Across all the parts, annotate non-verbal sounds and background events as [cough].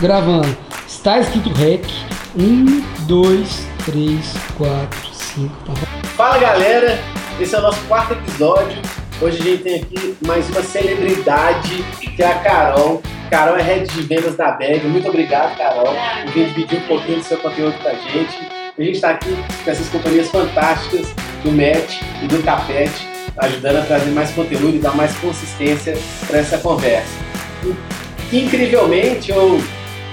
Gravando. Está escrito REC. Um, dois, três, quatro, cinco. Tá? Fala galera, esse é o nosso quarto episódio. Hoje a gente tem aqui mais uma celebridade, que é a Carol. Carol é head de vendas da Bag. Muito obrigado, Carol, por vir dividir um pouquinho do seu conteúdo com a gente. A gente está aqui com essas companhias fantásticas do MET e do Capete, ajudando a trazer mais conteúdo e dar mais consistência para essa conversa. Incrivelmente, ou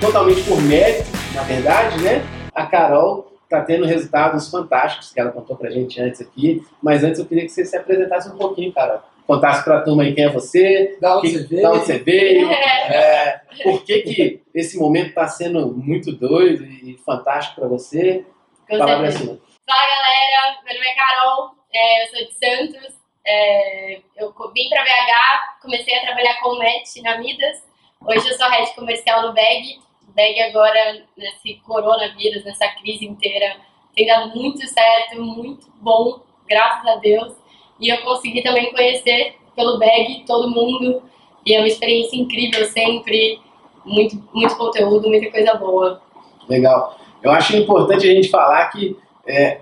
totalmente por mérito, na verdade, né? A Carol está tendo resultados fantásticos que ela contou pra gente antes aqui. Mas antes eu queria que você se apresentasse um pouquinho, Carol. Contasse pra turma aí quem é você, Da onde que- você veio. da onde você veio, [laughs] é, por que, que esse momento está sendo muito doido e fantástico para você. Com Palavra é sua. Fala galera, meu nome é Carol, é, eu sou de Santos, é, eu vim pra BH, comecei a trabalhar com o Match na Midas, hoje eu sou head comercial no Bag agora nesse coronavírus, nessa crise inteira, tem dado muito certo, muito bom, graças a Deus, e eu consegui também conhecer pelo Bag todo mundo, e é uma experiência incrível sempre, muito, muito conteúdo, muita coisa boa. Legal. Eu acho importante a gente falar que é,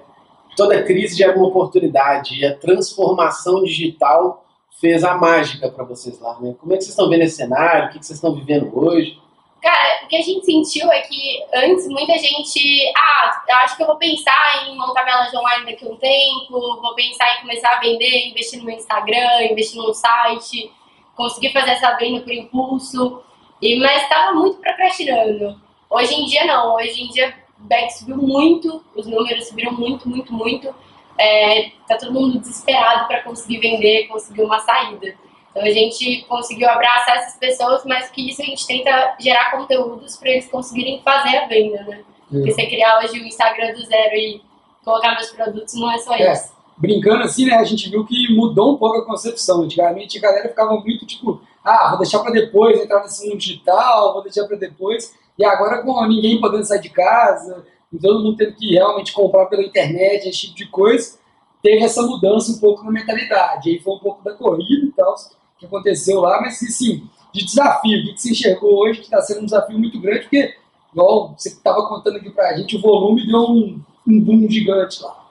toda crise gera uma oportunidade e a transformação digital fez a mágica para vocês lá. Né? Como é que vocês estão vendo esse cenário? O que vocês estão vivendo hoje? Cara, o que a gente sentiu é que antes muita gente. Ah, eu acho que eu vou pensar em montar minha loja online daqui a um tempo, vou pensar em começar a vender, investir no meu Instagram, investir no site, conseguir fazer essa venda por impulso. E, mas estava muito procrastinando. Hoje em dia não, hoje em dia back subiu muito, os números subiram muito, muito, muito. É, tá todo mundo desesperado para conseguir vender, conseguir uma saída. Então a gente conseguiu abraçar essas pessoas, mas que isso a gente tenta gerar conteúdos para eles conseguirem fazer a venda, né? Porque você criar hoje o Instagram do zero e colocar meus produtos não é só É. isso. Brincando assim, né? A gente viu que mudou um pouco a concepção. Antigamente a galera ficava muito tipo, ah, vou deixar pra depois, entrar nesse mundo digital, vou deixar pra depois. E agora com ninguém podendo sair de casa, todo mundo tendo que realmente comprar pela internet, esse tipo de coisa, teve essa mudança um pouco na mentalidade. Aí foi um pouco da corrida e tal, que aconteceu lá, mas sim, de desafio, o que você enxergou hoje que está sendo um desafio muito grande, porque, igual você estava contando aqui pra gente, o volume deu um, um boom gigante lá.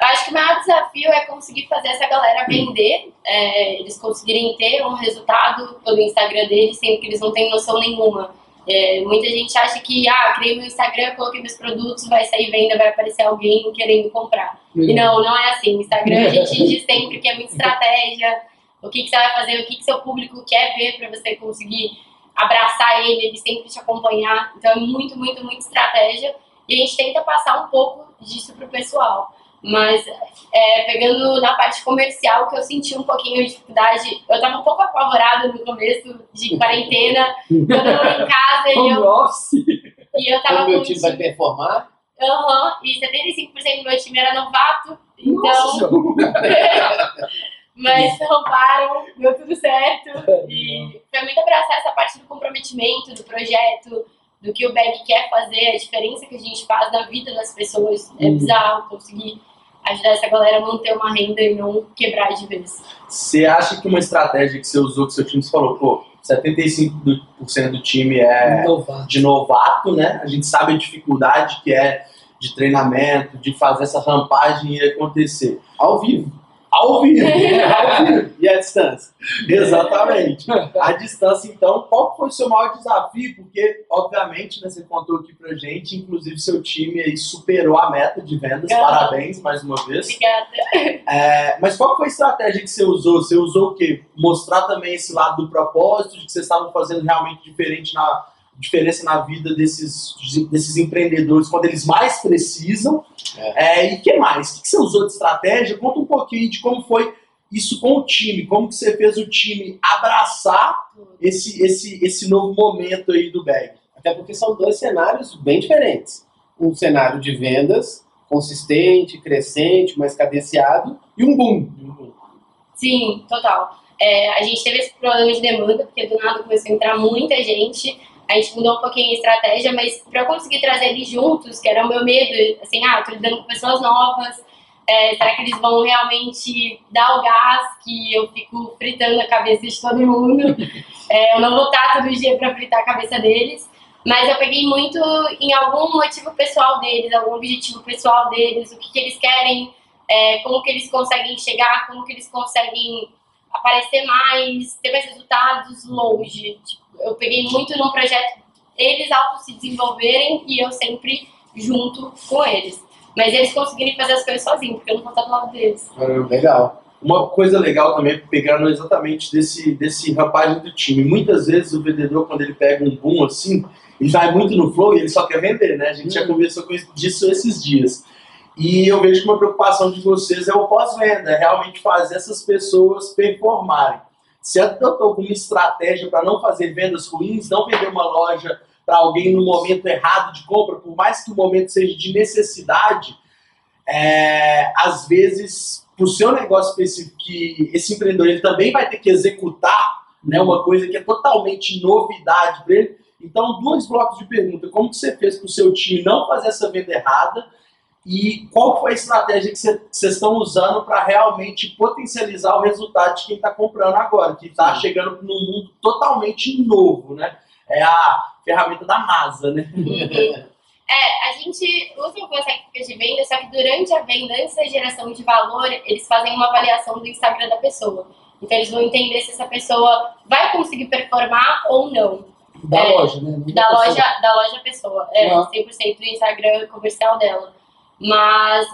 Eu acho que o maior desafio é conseguir fazer essa galera vender, é, eles conseguirem ter um resultado pelo Instagram deles, sendo que eles não têm noção nenhuma. É, muita gente acha que, ah, criei meu Instagram, coloquei meus produtos, vai sair venda, vai aparecer alguém querendo comprar. E não, não é assim. Instagram a gente [laughs] diz sempre que é muita estratégia, o que, que você vai fazer, o que, que seu público quer ver para você conseguir abraçar ele, ele sempre te acompanhar. Então é muito, muito, muito estratégia. E a gente tenta passar um pouco disso pro pessoal. Mas é, pegando na parte comercial, que eu senti um pouquinho de dificuldade, eu tava um pouco apavorada no começo de quarentena, todo em casa e [laughs] eu, e eu tava com meu time vai performar? Aham, e 75% do meu time era novato, então, Nossa, [laughs] mas roubaram, deu tudo certo. E foi muito abraçar essa parte do comprometimento, do projeto, do que o Bag quer fazer, a diferença que a gente faz na vida das pessoas. É Uhum. bizarro conseguir ajudar essa galera a manter uma renda e não quebrar de vez. Você acha que uma estratégia que você usou, que seu time falou, pô, 75% do time é Novato. de novato, né? A gente sabe a dificuldade que é de treinamento, de fazer essa rampagem ir acontecer. Ao vivo. Ao vivo! ao vivo. E a distância? Exatamente. A distância, então, qual foi o seu maior desafio? Porque, obviamente, né, você contou aqui pra gente, inclusive seu time aí superou a meta de vendas. Aham. Parabéns mais uma vez. Obrigada. É, mas qual foi a estratégia que você usou? Você usou o quê? Mostrar também esse lado do propósito, de que vocês estavam fazendo realmente diferente na, diferença na vida desses, desses empreendedores quando eles mais precisam. É, e o que mais? O que você usou de estratégia? Conta um pouquinho de como foi isso com o time, como que você fez o time abraçar esse, esse, esse novo momento aí do bag. Até porque são dois cenários bem diferentes. Um cenário de vendas consistente, crescente, mais cadenciado, e um boom. Sim, total. É, a gente teve esse problema de demanda, porque do nada começou a entrar muita gente. A gente mudou um pouquinho a estratégia, mas para eu conseguir trazer eles juntos, que era o meu medo, assim, ah, tô lidando com pessoas novas, é, será que eles vão realmente dar o gás que eu fico fritando a cabeça de todo mundo? [laughs] É, eu não vou estar todo dia para fritar a cabeça deles. Mas eu peguei muito em algum motivo pessoal deles, algum objetivo pessoal deles, o que, que eles querem, é, como que eles conseguem chegar, como que eles conseguem aparecer mais, ter mais resultados longe. Tipo, eu peguei muito num projeto eles auto se desenvolverem e eu sempre junto com eles. Mas eles conseguirem fazer as coisas sozinhos, porque eu não vou estar do lado deles. Legal. Uma coisa legal também, pegando exatamente desse, desse rapaz do time. Muitas vezes o vendedor, quando ele pega um boom assim, ele vai muito no flow e ele só quer vender, né? A gente já conversou com isso- disso esses dias. E eu vejo que uma preocupação de vocês é o pós-venda, é realmente fazer essas pessoas performarem. Se adotou alguma estratégia para não fazer vendas ruins, não vender uma loja para alguém no momento errado de compra, por mais que o momento seja de necessidade, é, às vezes, para o seu negócio específico, que esse empreendedor ele também vai ter que executar né, uma coisa que é totalmente novidade para ele. Então, dois blocos de pergunta. Como que você fez para o seu time não fazer essa venda errada? E qual foi a estratégia que cê- vocês estão usando para realmente potencializar o resultado de quem está comprando agora, que está chegando num mundo totalmente novo, né? É a ferramenta da NASA, né? É, a gente usa algumas técnicas de venda, só que durante a venda, antes da geração de valor, eles fazem uma avaliação do Instagram da pessoa. Então eles vão entender se essa pessoa vai conseguir performar ou não. Da É, loja, né? Da loja, da loja pessoa. É, Ah. 100% do Instagram comercial dela. Mas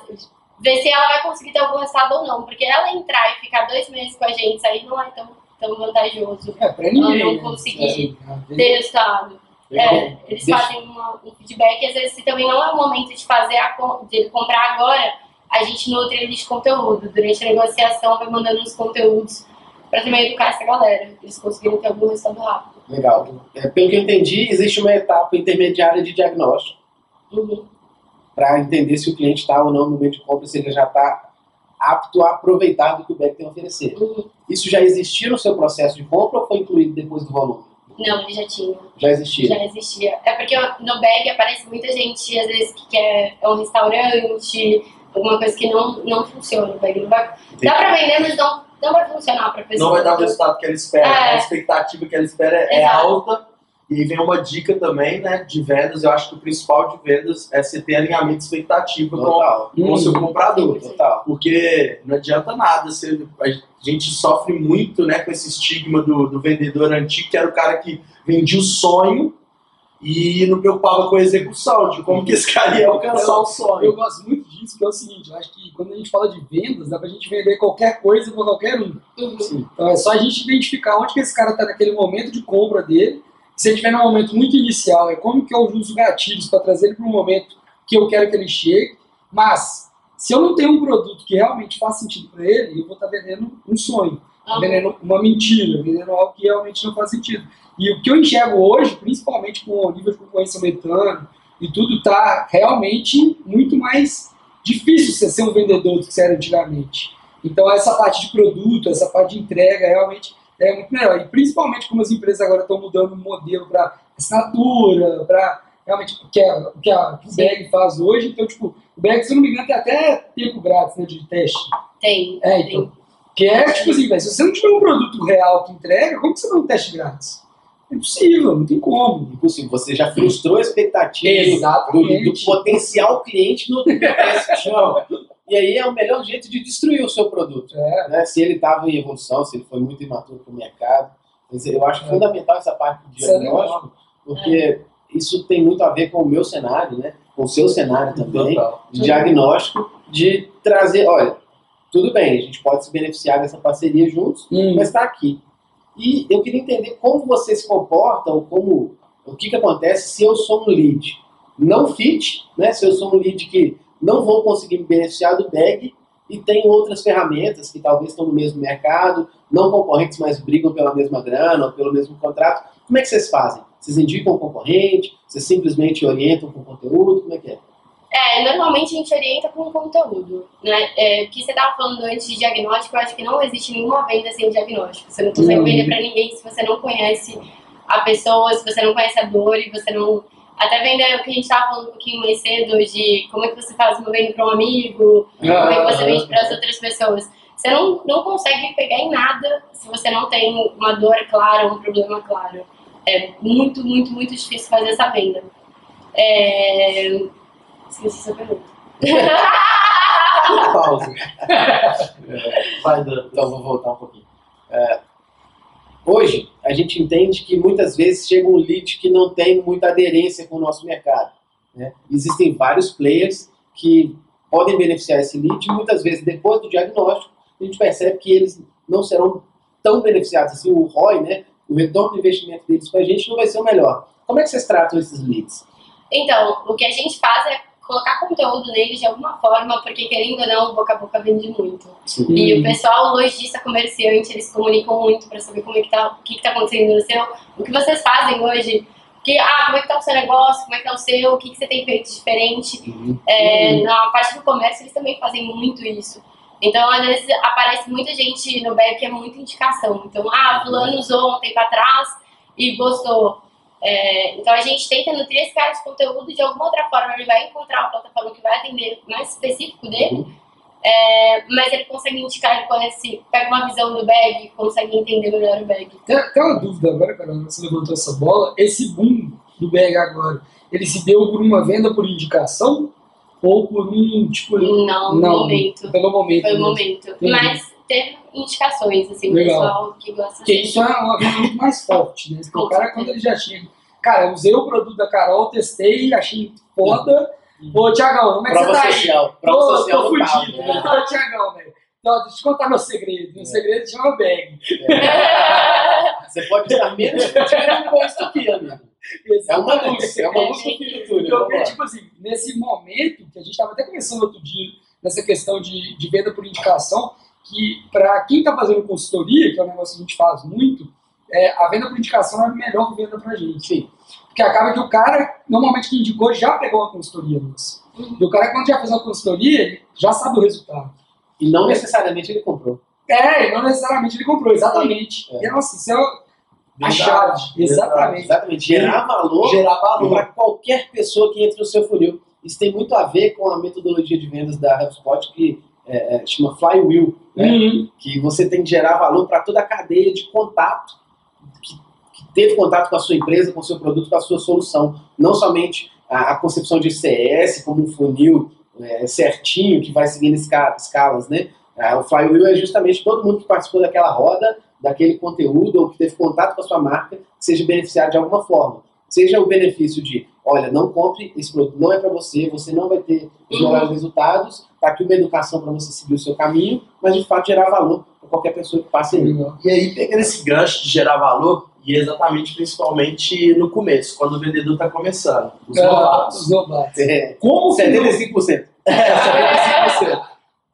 ver se ela vai conseguir ter algum resultado ou não. Porque ela entrar e ficar dois meses com a gente, isso aí não é tão, tão vantajoso É, pra ninguém. Eu não né? consegui É, ter resultado. É, eles Deixa- fazem uma- um feedback e às vezes se também não é o momento de fazer a, de comprar agora, a gente nutre ele de conteúdo. Durante a negociação vai mandando uns conteúdos pra também educar essa galera. Eles conseguirem ter algum resultado rápido. Legal. É, pelo que eu entendi, existe uma etapa intermediária de diagnóstico Uhum. Para entender se o cliente está ou não no momento de compra, se ele já está apto a aproveitar do que o BEC tem a oferecer. Uhum. Isso já existia no seu processo de compra ou foi incluído depois do volume? Não, ele já tinha. Já existia. Já existia. É porque no bag aparece muita gente, às vezes, que quer é um restaurante, alguma coisa que não, não funciona. O bag não vai. Dá pra vender, mas não, não vai funcionar pra pessoa. Não vai dar o resultado que ela espera, É. a expectativa que ela espera é Exato. alta. E aí vem uma dica também, né, de vendas. Eu acho que o principal de vendas é você ter alinhamento de expectativa com, Total. com o seu Hum. comprador. Total. Porque não adianta nada, você, a gente sofre muito né, com esse estigma do, do vendedor antigo, que era o cara que vendia o sonho e não preocupava com a execução, de como que esse cara ia alcançar o sonho. Eu gosto muito disso, que é o seguinte, eu acho que quando a gente fala de vendas, dá pra gente vender qualquer coisa pra qualquer um. Uhum. Então é só a gente identificar onde que esse cara está naquele momento de compra dele. Se ele estiver num momento muito inicial, é como que eu uso gatilhos para trazer ele para um momento que eu quero que ele chegue. Mas se eu não tenho um produto que realmente faz sentido para ele, eu vou estar vendendo um sonho, Uhum. vendendo uma mentira, vendendo algo que realmente não faz sentido. E o que eu enxergo hoje, principalmente com o nível de concorrência aumentando e tudo, está realmente muito mais difícil você ser um vendedor do que você era antigamente. Então essa parte de produto, essa parte de entrega realmente é muito melhor. E principalmente como as empresas agora estão mudando o modelo para assinatura, para realmente o que, a, o que, a, que o Bag faz hoje. Então, tipo, o Bag, se eu não me engano, tem até tempo grátis né, de teste. Tem. É, tem. então. Que é tipo assim, velho, se você não tiver um produto real que entrega, como que você vai um teste grátis? É impossível, não tem como. Impossível. Você já frustrou a expectativa do, do potencial cliente no teste. E aí é o melhor jeito de destruir o seu produto. É, né? Se ele estava em evolução, se ele foi muito imaturo para o mercado. Mas eu acho É. fundamental essa parte isso é diagnóstico, porque isso tem muito a ver com o meu cenário, né? com o seu cenário também, Total. de diagnóstico, de trazer, olha, tudo bem, a gente pode se beneficiar dessa parceria juntos, Hum, mas está aqui. E eu queria entender como você se comporta, ou como, o que, que acontece se eu sou um lead não fit, né? se eu sou um lead que não vou conseguir me beneficiar do bag e tem outras ferramentas que talvez estão no mesmo mercado, não concorrentes, mas brigam pela mesma grana ou pelo mesmo contrato. Como é que vocês fazem? Vocês indicam o concorrente? Vocês simplesmente orientam com conteúdo? Como é que é? É, normalmente a gente orienta com conteúdo, né? É, o que você estava falando antes de diagnóstico, eu acho que não existe nenhuma venda sem diagnóstico. Você não consegue Uhum. vender para ninguém se você não conhece a pessoa, se você não conhece a dor e você não... Até vender o que a gente estava falando um pouquinho mais cedo de como é que você faz uma venda para um amigo, como é que você vende para as outras pessoas. Você não, não consegue pegar em nada se você não tem uma dor clara, um problema claro. É muito, muito, muito difícil fazer essa venda. É... Esqueci essa pergunta. Pausa. [laughs] Vai dando. Então, vou voltar um pouquinho. É, hoje, a gente entende que muitas vezes chega um lead que não tem muita aderência com o nosso mercado. né? Existem vários players que podem beneficiar esse lead e muitas vezes, depois do diagnóstico, a gente percebe que eles não serão tão beneficiados assim. O ROI, né, o retorno do investimento deles para a gente não vai ser o melhor. Como é que vocês tratam esses leads? Então, o que a gente faz é colocar conteúdo neles de alguma forma, porque querendo ou não, boca a boca vende muito. E o pessoal, lojista, comerciante, eles comunicam muito para saber como é que tá, o que, que tá acontecendo no seu. O que vocês fazem hoje, que, ah, como é que tá o seu negócio, como é que tá o seu, o que, que você tem feito diferente. Uhum. É, na parte do comércio, eles também fazem muito isso. Então, às vezes, aparece muita gente no back que é muita indicação. Então, ah, fulano usou um tempo atrás e gostou. É, então, a gente tenta nutrir esse cara de conteúdo de alguma outra forma. Ele vai encontrar uma plataforma que vai atender mais específico dele, Uhum. é, mas ele consegue indicar, ele conhece, pega uma visão do bag, consegue entender melhor o bag. Tem, tem uma dúvida agora, Carol, você levantou essa bola. Esse boom do BH agora, ele se deu por uma venda por indicação? Ou por um, tipo... Não, no momento. Pelo momento. Foi o mesmo. momento. Mas teve indicações, assim, Legal. pessoal que gosta Porque isso é uma venda muito mais forte, né? Porque o cara, quando ele já chega... Cara, eu usei o produto da Carol, testei, achei foda. Ô, Tiagão, como é que Prova você tá aí? Prova Tô, social tô fudido, né? Ô, Tiagão, velho. Então, deixa eu te contar meu segredo. Meu É. segredo chama bag. Você pode estar menos fudido com isso aqui, amigo. É uma luz, é uma do túnel. Então, tipo assim, nesse momento, que a gente estava até conversando outro dia, nessa questão de, de venda por indicação, que para quem está fazendo consultoria, que é um negócio que a gente faz muito, é, a venda por indicação é a melhor venda para gente. Sim. Porque acaba que o cara, normalmente que indicou, já pegou uma consultoria nossa. E o cara, quando já fez uma consultoria, ele já sabe o resultado. E não necessariamente ele comprou. É, e não necessariamente ele comprou, exatamente. É. E nossa, isso é a Verdade, chave. Exatamente. Exatamente. Gerar valor Gerar valor. para qualquer pessoa que entre no seu funil. Isso tem muito a ver com a metodologia de vendas da HubSpot que é, é, chama Flywheel, né? Uhum. que você tem que gerar valor para toda a cadeia de contato que, que teve contato com a sua empresa, com o seu produto, com a sua solução. Não somente a, a concepção de CS como um funil é, certinho que vai seguindo esca- escalas, né? Ah, o Flywheel é justamente todo mundo que participou daquela roda, daquele conteúdo ou que teve contato com a sua marca, que seja beneficiado de alguma forma. Seja o benefício de, olha, não compre, esse produto não é para você, você não vai ter os Uhum. melhores resultados, tá aqui uma educação para você seguir o seu caminho, mas de fato gerar valor para qualquer pessoa que passe ali. Legal. E aí, pegando esse gancho de gerar valor, e exatamente, principalmente no começo, quando o vendedor está começando. Os novatos. Os novatos. É, Como que 75%. É, 75%.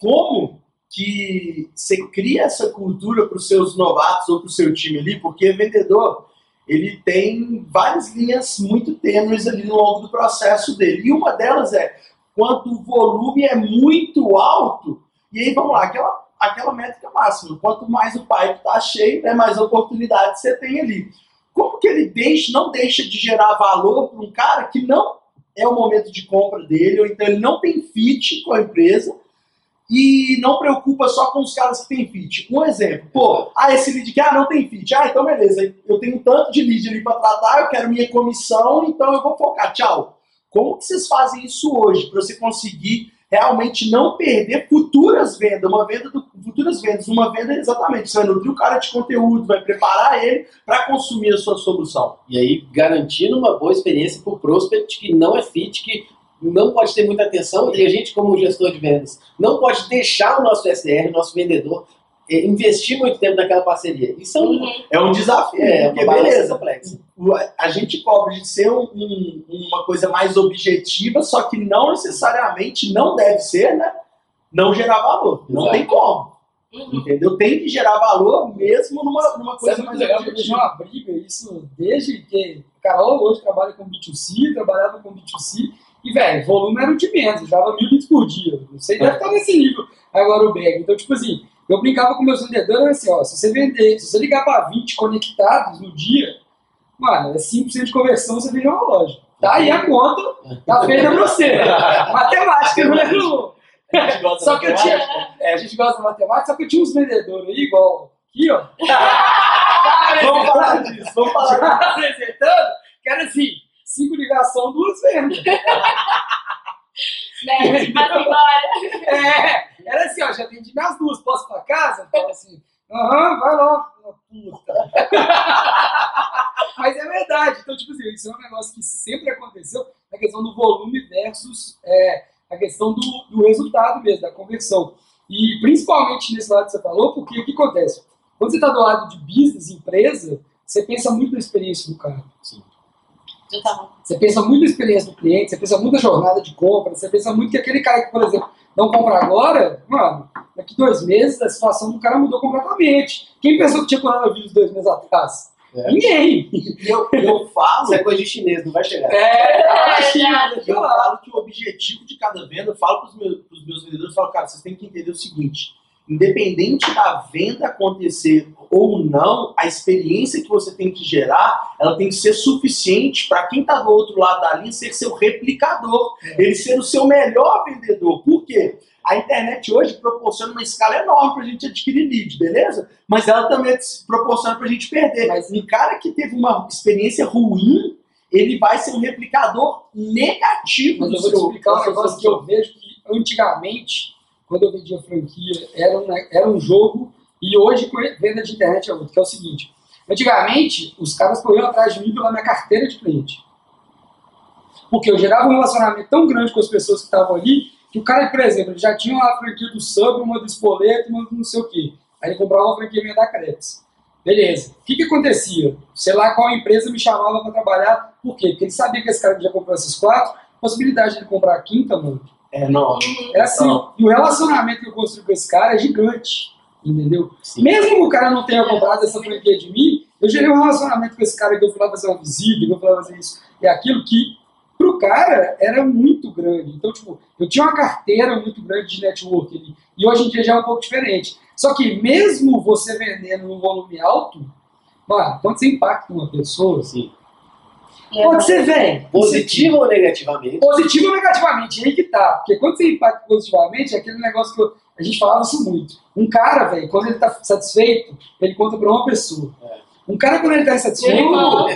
Como que você cria essa cultura para os seus novatos ou para o seu time ali? Porque vendedor, ele tem várias linhas muito tênues ali no longo do processo dele. E uma delas é quando o volume é muito alto, e aí vamos lá, aquela, aquela métrica máxima. Quanto mais o pipe está cheio, né, mais oportunidade você tem ali. Como que ele deixa, não deixa de gerar valor para um cara que não é o momento de compra dele, ou então ele não tem fit com a empresa e não preocupa só com os caras que tem fit. Um exemplo, pô, ah, esse lead aqui, ah, não tem fit. Ah, então beleza, eu tenho tanto de lead ali para tratar, eu quero minha comissão, então eu vou focar, tchau. Como que vocês fazem isso hoje para você conseguir realmente não perder futuras vendas, uma venda do, futuras vendas, uma venda exatamente, você vai nutrir o cara de conteúdo, vai preparar ele para consumir a sua solução. E aí, garantindo uma boa experiência para o prospect que não é fit, que não pode ter muita atenção, e a gente, como gestor de vendas, não pode deixar o nosso SDR, nosso vendedor, investir muito tempo naquela parceria. Isso é, um, Uhum. É um desafio, é porque uma balança beleza, complexa. a gente cobra de ser um- um- uma coisa mais objetiva, só que não necessariamente não deve ser, né? Não gerar valor. Não Exato. tem como. Uhum. Entendeu? Tem que gerar valor mesmo numa, numa coisa Sabe mais legal que eu vejo objetiva. uma briga, isso desde que Carol hoje trabalha com B2C, trabalhava com B2C, e, velho, volume era o de menos, dava mil bits por dia. Não sei, deve estar nesse nível agora o bag. Então, tipo assim, eu brincava com meus vendedores assim, ó, se você vender, se você ligar para 20 conectados no dia, mano, é 5% de conversão, você vende uma loja. Tá aí a conta, tá feita pra você. [laughs] Matemática, não é gente gosta Só da que eu matemática. tinha. É, a gente gosta de matemática, só que eu tinha uns vendedores aí, igual aqui, ó. [laughs] Vamos falar disso, vamos falar disso. Apresentando, que era assim, cinco ligação, duas vendas. [laughs] Né? Mas embora. É, era assim, ó, já atendi minhas duas, posso ir pra casa? Fala assim, aham, vai lá, puta. [laughs] Mas é verdade, então, tipo assim, isso é um negócio que sempre aconteceu, a questão do volume versus é, a questão do, do resultado mesmo, da conversão. E principalmente nesse lado que você falou, porque o que acontece? Quando você está do lado de business, empresa, você pensa muito na experiência do cara. Já tá bom. Você pensa muito na experiência do cliente, você pensa muito na jornada de compra, você pensa muito que aquele cara que, por exemplo, não compra agora, mano, daqui dois meses a situação do cara mudou completamente. Quem pensou que tinha coronavírus dois meses atrás? É. Ninguém. Eu, eu falo, Isso é coisa de chinês, não vai chegar. É, É, China, verdade. deixa eu falo que o objetivo de cada venda, eu falo para os meus, pros meus vendedores, eu falo, cara, vocês têm que entender o seguinte, independente da venda acontecer ou não, a experiência que você tem que gerar, ela tem que ser suficiente para quem está do outro lado da linha ser seu replicador, É. ele ser o seu melhor vendedor. Por quê? A internet hoje proporciona uma escala enorme para a gente adquirir lead, beleza? Mas ela também proporciona para a gente perder. Mas- um cara que teve uma experiência ruim, ele vai ser um replicador negativo Mas eu vou te explicar um negócio que eu vejo que antigamente, quando eu vendia franquia, era era um jogo e hoje com venda de internet é outro, que é o seguinte. Antigamente, os caras corriam atrás de mim pela minha carteira de cliente. Porque eu gerava um relacionamento tão grande com as pessoas que estavam ali, que o cara, por exemplo, já tinha uma franquia do Sub, uma do Espoleto, uma do não sei o quê. Aí ele comprava uma franquia minha da Crepes. Beleza. O que que acontecia? Sei lá qual empresa me chamava para trabalhar. Por quê? Porque ele sabia que esse cara já comprou essas quatro, possibilidade de ele comprar a quinta, mano, É, não. É assim. Não. E o relacionamento que eu construí com esse cara é gigante. Entendeu? Sim. Mesmo que o cara não tenha comprado essa franquia de mim, eu gerei um relacionamento com esse cara que eu fui lá fazer uma visita, que eu fui lá fazer isso e aquilo que pro cara era muito grande. Então, tipo, eu tinha uma carteira muito grande de network ali. E hoje em dia já é um pouco diferente. Só que mesmo você vendendo num volume alto, mano, quando você impacta uma pessoa, Sim. Pode ser velho. Positivo ou negativamente? Positivo ou negativamente, aí que tá. Porque quando você impacta positivamente, é aquele negócio que eu- a gente falava isso muito. Um cara, velho, quando ele tá satisfeito, ele conta pra uma pessoa. É. Um cara, quando ele tá insatisfeito, Não.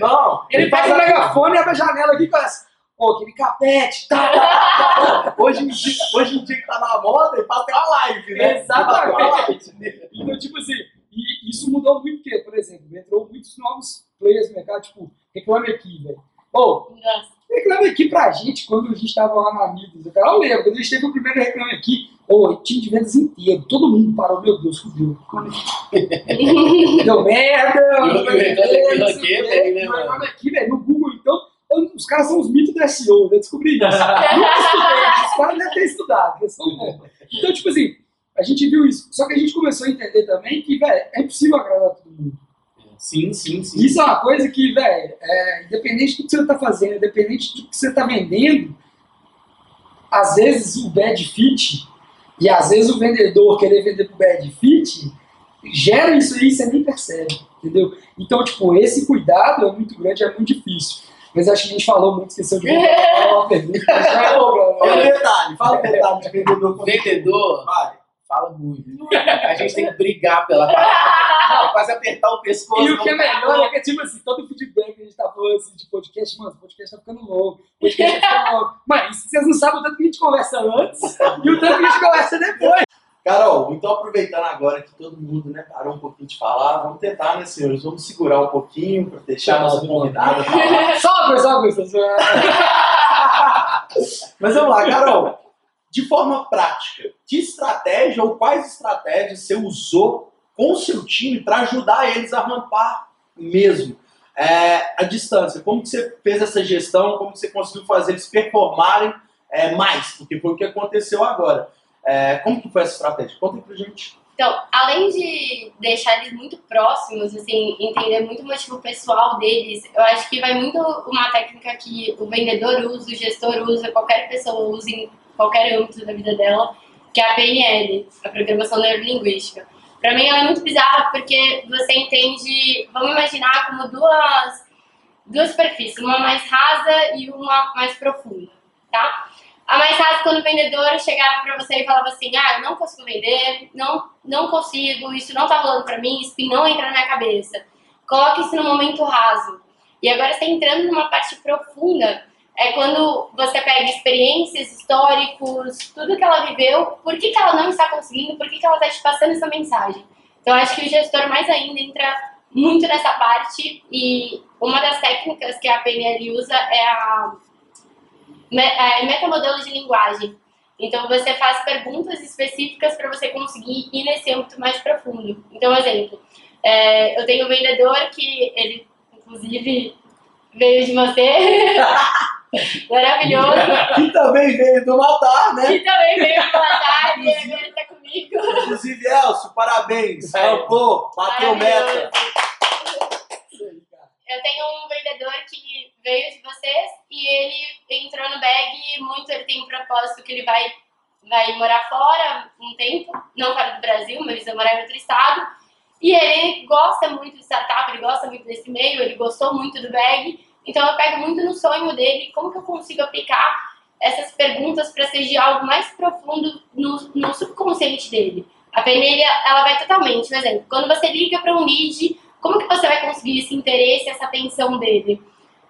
Não. ele pega o megafone e abre a janela aqui e começa. Pô, aquele capete, tá, tá, tá, tá. Hoje em dia, hoje em dia que tá na moda, ele faz até uma live, né? Exatamente. Ele live. Então, tipo assim, e isso mudou muito, porque, por exemplo, entrou muitos novos players no mercado, tipo, reclame aqui, velho. Pô, Nossa. reclame aqui pra gente, quando a gente tava lá na Midas. Cara, eu lembro, quando a gente teve o primeiro reclame aqui, pô, time de vendas inteiro, todo mundo parou, meu Deus, fudeu. [laughs] Deu merda, o Reclame Aqui, o velho, o mano? Reclame aqui, velho, no Google, então, os caras são os mitos do SEO, eu descobri isso. [laughs] Nunca estudei, os caras devem ter estudado, eles são bons. Então, tipo assim, a gente viu isso. Só que a gente começou a entender também que, velho, é impossível agradar todo mundo. Sim, sim, sim. Isso é uma coisa que, velho, é, independente do que você está fazendo, independente do que você está vendendo, às vezes o bad fit e às vezes o vendedor querer vender pro bad fit gera isso aí e você nem percebe, entendeu? Então, tipo, esse cuidado é muito grande, é muito difícil. Mas acho que a gente falou muito, esqueceu de [laughs] falar uma pergunta. É. Fala um detalhe, fala um detalhe de vendedor. Vendedor Vai. Fala muito. A gente tem que brigar pela palavra. É quase apertar o pescoço. E o que é tá melhor é que, tipo assim, todo feedback que a gente tá falando assim, de podcast, mano, o podcast tá ficando longo, o podcast tá ficando longo. Mas vocês não sabem o tanto que a gente conversa antes e o tanto que a gente conversa depois. Carol, então aproveitando agora que todo mundo né, parou um pouquinho de falar, vamos tentar, né, senhores? Vamos segurar um pouquinho para deixar a nossa convidada [laughs] falar. Só uma coisa, só uma coisa. só uma- [laughs] Mas vamos lá, Carol. De forma prática, que estratégia ou quais estratégias você usou com o seu time para ajudar eles a rampar mesmo é, a distância? Como que você fez essa gestão? Como que você conseguiu fazer eles performarem é, mais? Porque foi o que aconteceu agora. É, como que foi essa estratégia? Conta aí pra gente. Então, além de deixar eles muito próximos, assim, entender muito o motivo pessoal deles, eu acho que vai muito uma técnica que o vendedor usa, o gestor usa, qualquer pessoa usa em qualquer âmbito da vida dela, que é a PNL, a Programação Neurolinguística. Pra mim ela é muito bizarra porque você entende, vamos imaginar como duas, duas superfícies, uma mais rasa e uma mais profunda, tá? A mais rasa, quando o vendedor chegava pra você e falava assim, ah, eu não consigo vender, não, não consigo, isso não tá rolando pra mim, isso não entra na minha cabeça. coloca isso no momento raso. E agora você está entrando numa parte profunda. É quando você pega experiências, históricos, tudo que ela viveu, por que, que ela não está conseguindo, por que, que ela está te passando essa mensagem. Então, acho que o gestor mais ainda entra muito nessa parte e uma das técnicas que a PNL usa é a, é metamodelo de linguagem. Então, você faz perguntas específicas para você conseguir ir nesse âmbito mais profundo. Então, exemplo, é, eu tenho um vendedor que ele, inclusive, veio de você. [laughs] [laughs] Maravilhoso. Que também veio do Matar, né? Que também veio do Matar e ele tá comigo. Inclusive, Elcio, parabéns. Rampou, bateu meta. Eu tenho um vendedor que veio de vocês e ele entrou no bag muito, ele tem um propósito que ele vai, vai morar fora um tempo, não fora do Brasil, mas vai morar em outro estado. E ele gosta muito de startup, ele gosta muito desse meio, ele gostou muito do bag. Então eu pego muito no sonho dele, como que eu consigo aplicar essas perguntas para ser algo mais profundo no, no subconsciente dele. A PNL, ela vai totalmente, por exemplo, quando você liga para um lead, como que você vai conseguir esse interesse, essa atenção dele?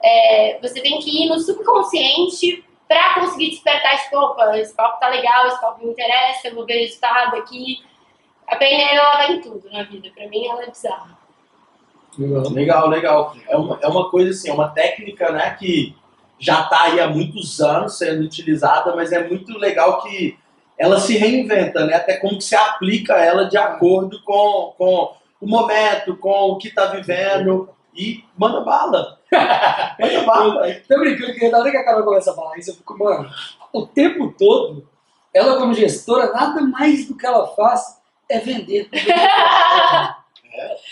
É, você tem que ir no subconsciente para conseguir despertar, tipo, opa, esse papo tá legal, esse papo me interessa, eu vou ver resultado aqui. A PNL, ela vai em tudo na vida. Para mim, ela é bizarra. Legal, legal. legal. É, uma, é uma coisa assim, é uma técnica, né, que já está aí há muitos anos sendo utilizada, mas é muito legal que ela se reinventa, né? Até como que se aplica ela de acordo com, com o momento, com o que está vivendo e manda bala. [laughs] manda bala. Tô brincando que na hora que a Carol começa a falar isso, eu fico, mano, o tempo todo, ela como gestora, nada mais do que ela faz é vender. [laughs]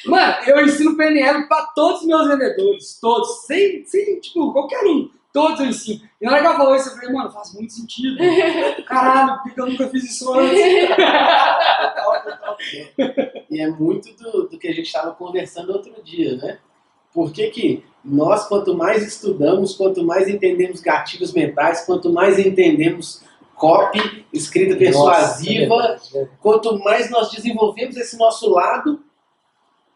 Mano, eu ensino PNL para todos os meus vendedores, todos, sem, sem, tipo, qualquer um. Todos eu ensino. E na hora que ela falou isso, eu falei, mano, faz muito sentido. [laughs] Caralho, por que eu nunca fiz isso antes? [laughs] e é muito do, do que a gente estava conversando outro dia, né? Por que, que nós, quanto mais estudamos, quanto mais entendemos gatilhos mentais, quanto mais entendemos copy, escrita persuasiva, Nossa, é quanto mais nós desenvolvemos esse nosso lado,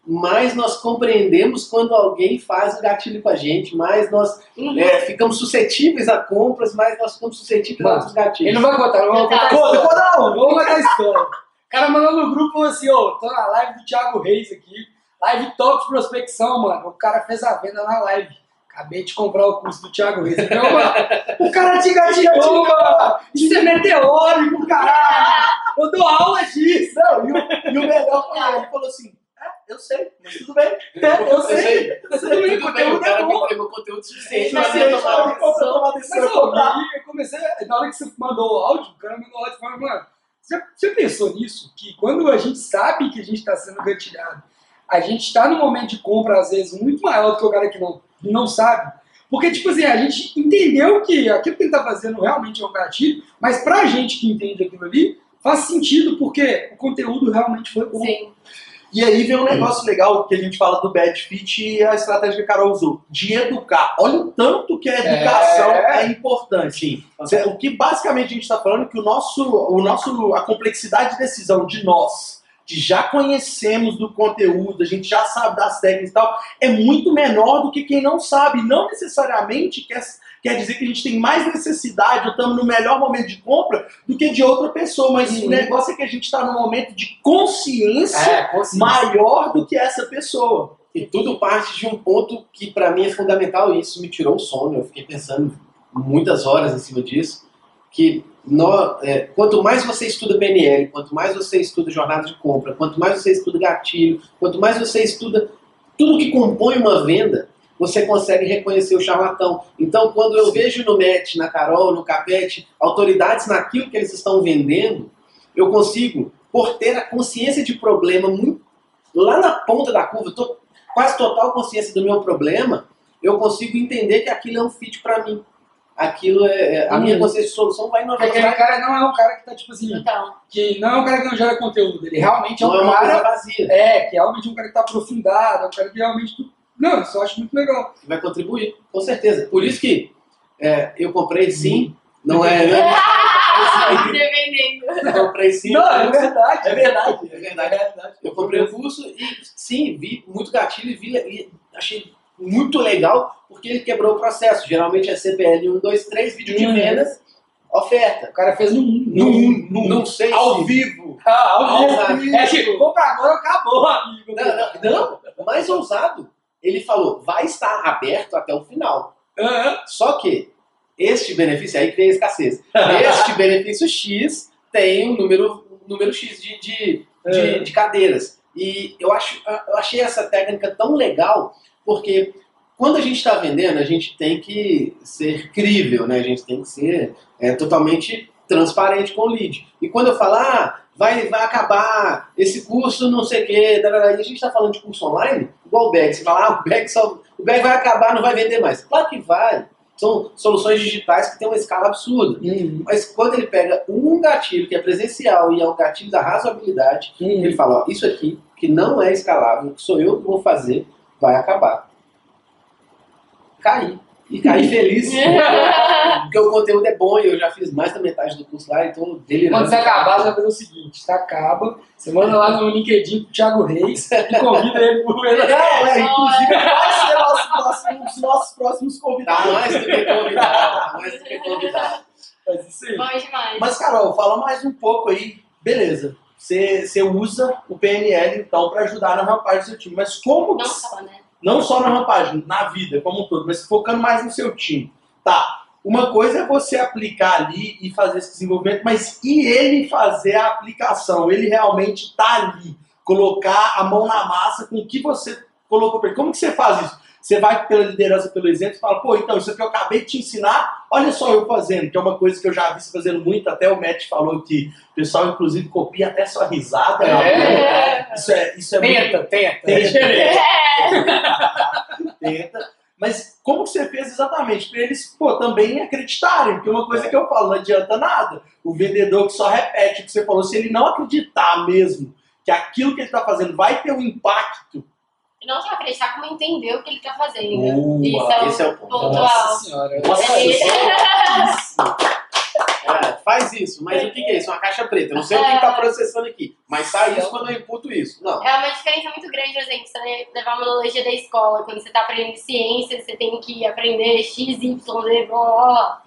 mais nós compreendemos quando alguém faz o gatilho com a gente, mais nós uhum. é, ficamos suscetíveis a compras, mais nós ficamos suscetíveis Mano, a outros gatilhos. Ele não vai contar, não vai contar. Conta, conta não, vamos contar a história. O cara mandou no grupo falou assim: ô, oh, tô na live do Thiago Reis aqui, live top de prospecção, mano. O cara fez a venda na live. Acabei de comprar o curso do Thiago Reis. Então, mano, o cara te gatilhou, mano. Isso é meteórico, caralho. Eu dou aula disso. Não, e, o, e o melhor foi ele falou assim eu sei, mas tudo bem. É, eu sei. Tudo bem, o cara me entregou conteúdo suficiente pra você tomar uma decisão. Mas eu, eu comecei, na hora que você mandou o áudio, o cara mandou o áudio e falou, mano, você, você pensou nisso? Que quando a gente sabe que a gente está sendo gatilhado, a gente está no momento de compra, às vezes, muito maior do que o cara que não, não sabe. Porque, tipo assim, a gente entendeu que aquilo que ele está fazendo realmente é um gatilho, mas pra gente que entende aquilo ali, faz sentido porque o conteúdo realmente foi bom. Sim. E aí vem um negócio legal que a gente fala do bad fit e a estratégia que a Carol usou, de educar. Olha o tanto que a educação é, é importante. Sim. O que basicamente a gente está falando é que o nosso, o nosso, a complexidade de decisão de nós, de já conhecemos do conteúdo, a gente já sabe das técnicas e tal, é muito menor do que quem não sabe. Não necessariamente quer quer dizer que a gente tem mais necessidade, ou estamos no melhor momento de compra do que de outra pessoa. Mas o negócio é que a gente está num momento de consciência, é, consciência, maior do que essa pessoa. E tudo parte de um ponto que para mim é fundamental, e isso me tirou o sono. Eu fiquei pensando muitas horas em cima disso. Que é, quanto mais você estuda PNL, quanto mais você estuda jornada de compra, quanto mais você estuda gatilho, quanto mais você estuda tudo que compõe uma venda, você consegue reconhecer o charlatão. Então, quando eu vejo no MET, na Carol, no Capete, autoridades naquilo que eles estão vendendo, eu consigo, por ter a consciência de problema muito, lá na ponta da curva, tô quase total consciência do meu problema, eu consigo entender que aquilo é um fit para mim. Aquilo é. é a minha consciência de solução vai no Porque aquele cara não é um cara que tá, tipo assim. Então. Que não é um cara que não gera conteúdo. Ele realmente é um não cara. É, uma vazia. é, que é realmente um cara que tá aprofundado, é um cara que realmente não, isso eu acho muito legal. Vai contribuir, com certeza. Por isso que é, eu comprei sim, não é. [laughs] Né? Dependendo. Eu comprei sim. Não, é verdade. É verdade, É verdade. é verdade. Eu comprei o curso e sim, vi muito gatilho e, vi, e achei muito legal porque ele quebrou o processo. Geralmente é CPL 1, 2, 3, vídeo de Uhum. vendas, oferta. O cara fez no 1. No, no, não sei Ao se... vivo. [laughs] Ah, ao Ao vivo. É tipo, compra agora, acabou, amigo. Não, não, não, mais ousado. Ele falou, vai estar aberto até o final. Aham. Só que este benefício, aí que vem a escassez. [laughs] Este benefício X tem um número, um número X de, de, de, É. de cadeiras. E eu, acho, eu achei essa técnica tão legal, porque quando a gente está vendendo, a gente tem que ser crível, né? A gente tem que ser é, totalmente transparente com o lead. E quando eu falo, ah, vai, vai acabar esse curso, não sei o quê, e a gente está falando de curso online, igual o BEG, você fala, ah, o BEG, só, o vai acabar, não vai vender mais. Claro que vai. São soluções digitais que têm uma escala absurda. Uhum. Mas quando ele pega um gatilho que é presencial e é o gatilho da razoabilidade, ele fala, ó, isso aqui, que não é escalável, que sou eu que vou fazer, vai acabar. Caí. E caí feliz. [laughs] porque o conteúdo é bom e eu já fiz mais da metade do curso lá, então delirando. Quando você acabar, você vai fazer o seguinte: você acaba, você manda lá no LinkedIn pro Thiago Reis e convida ele pro Não, é, inclusive vai ser nosso próximo, um dos nossos próximos Tá convidados. mais do que convidado. Tá mais do que convidado. Faz isso aí. Bom demais. Mas, Carol, fala mais um pouco aí. Beleza. Você você usa o PNL, então, para ajudar na rampagem do seu time. Mas como Não que- só, né? não só na rampagem, na vida como um todo, mas focando mais no seu time. Tá. Uma coisa é você aplicar ali e fazer esse desenvolvimento, mas e ele fazer a aplicação? Ele realmente tá ali, colocar a mão na massa com o que você colocou para ele. Como que você faz isso? Você vai pela liderança, pelo exemplo, e fala, pô, então, isso aqui eu acabei de te ensinar, olha só eu fazendo, que é uma coisa que eu já vi você fazendo muito, até o Matt falou que o pessoal, inclusive, copia até sua risada. É. né? Isso é, isso é muito Tenta, tenta. É. [laughs] tenta. Mas como que você fez exatamente? Para eles pô, também acreditarem. Porque uma coisa que eu falo, não adianta nada. O vendedor que só repete o que você falou, se ele não acreditar mesmo que aquilo que ele está fazendo vai ter um impacto. Não só acreditar, como entender o que ele tá fazendo. Boa, Isso é o esse é o ponto. pontual. Nossa senhora. Nossa, É. [laughs] É, faz isso, mas o que é isso? Uma caixa preta. Eu não sei o que está processando aqui, mas sai isso quando eu imputo isso. Não. É uma diferença muito grande, por exemplo, você levar uma analogia da escola, quando você está aprendendo ciência, você tem que aprender X, Y, Z, blá, blá, blá.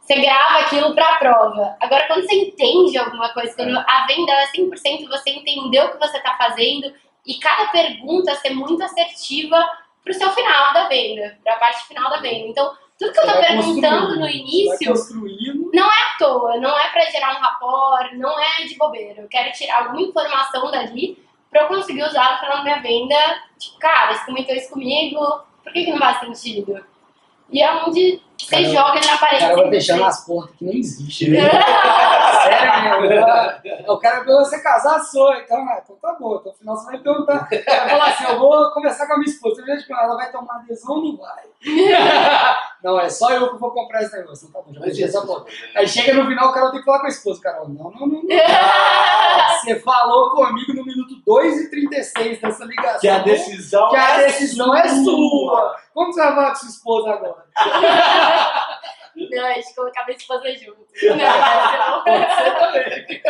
Você grava aquilo para a prova. Agora, quando você entende alguma coisa, quando a venda é 100%, você entendeu o que você está fazendo e cada pergunta ser muito assertiva para o seu final da venda, para a parte final da venda. Então, tudo que eu estou perguntando no início construindo. à toa, não é pra gerar um rapport, não é de bobeira. Eu quero tirar alguma informação dali pra eu conseguir usar no final da minha venda. Tipo, cara, você comentou isso comigo, por que, que não faz sentido? E é onde você Cara, joga na O parede. cara vai sem fechando você. as portas que nem existe. né? [laughs] Sério mesmo. O cara perguntou, você casar? Sou. Então, ah, então tá bom. Então, no final você vai perguntar. Vai falar assim, eu vou conversar com a minha esposa. Eu vejo que ela vai tomar adesão ou não vai? [laughs] Não, é só eu que vou comprar esse negócio. Então, tá bom, já fechei essa porta. Aí chega no final, o cara tem que falar com a esposa. Cara, não, não, não. não. Ah, [laughs] Você falou comigo no minuto 2 e 36 dessa ligação. Que a decisão. Que a é decisão é sua. Como você vai falar com sua esposa agora? Não, a gente colocava a esposa junto. Não, também.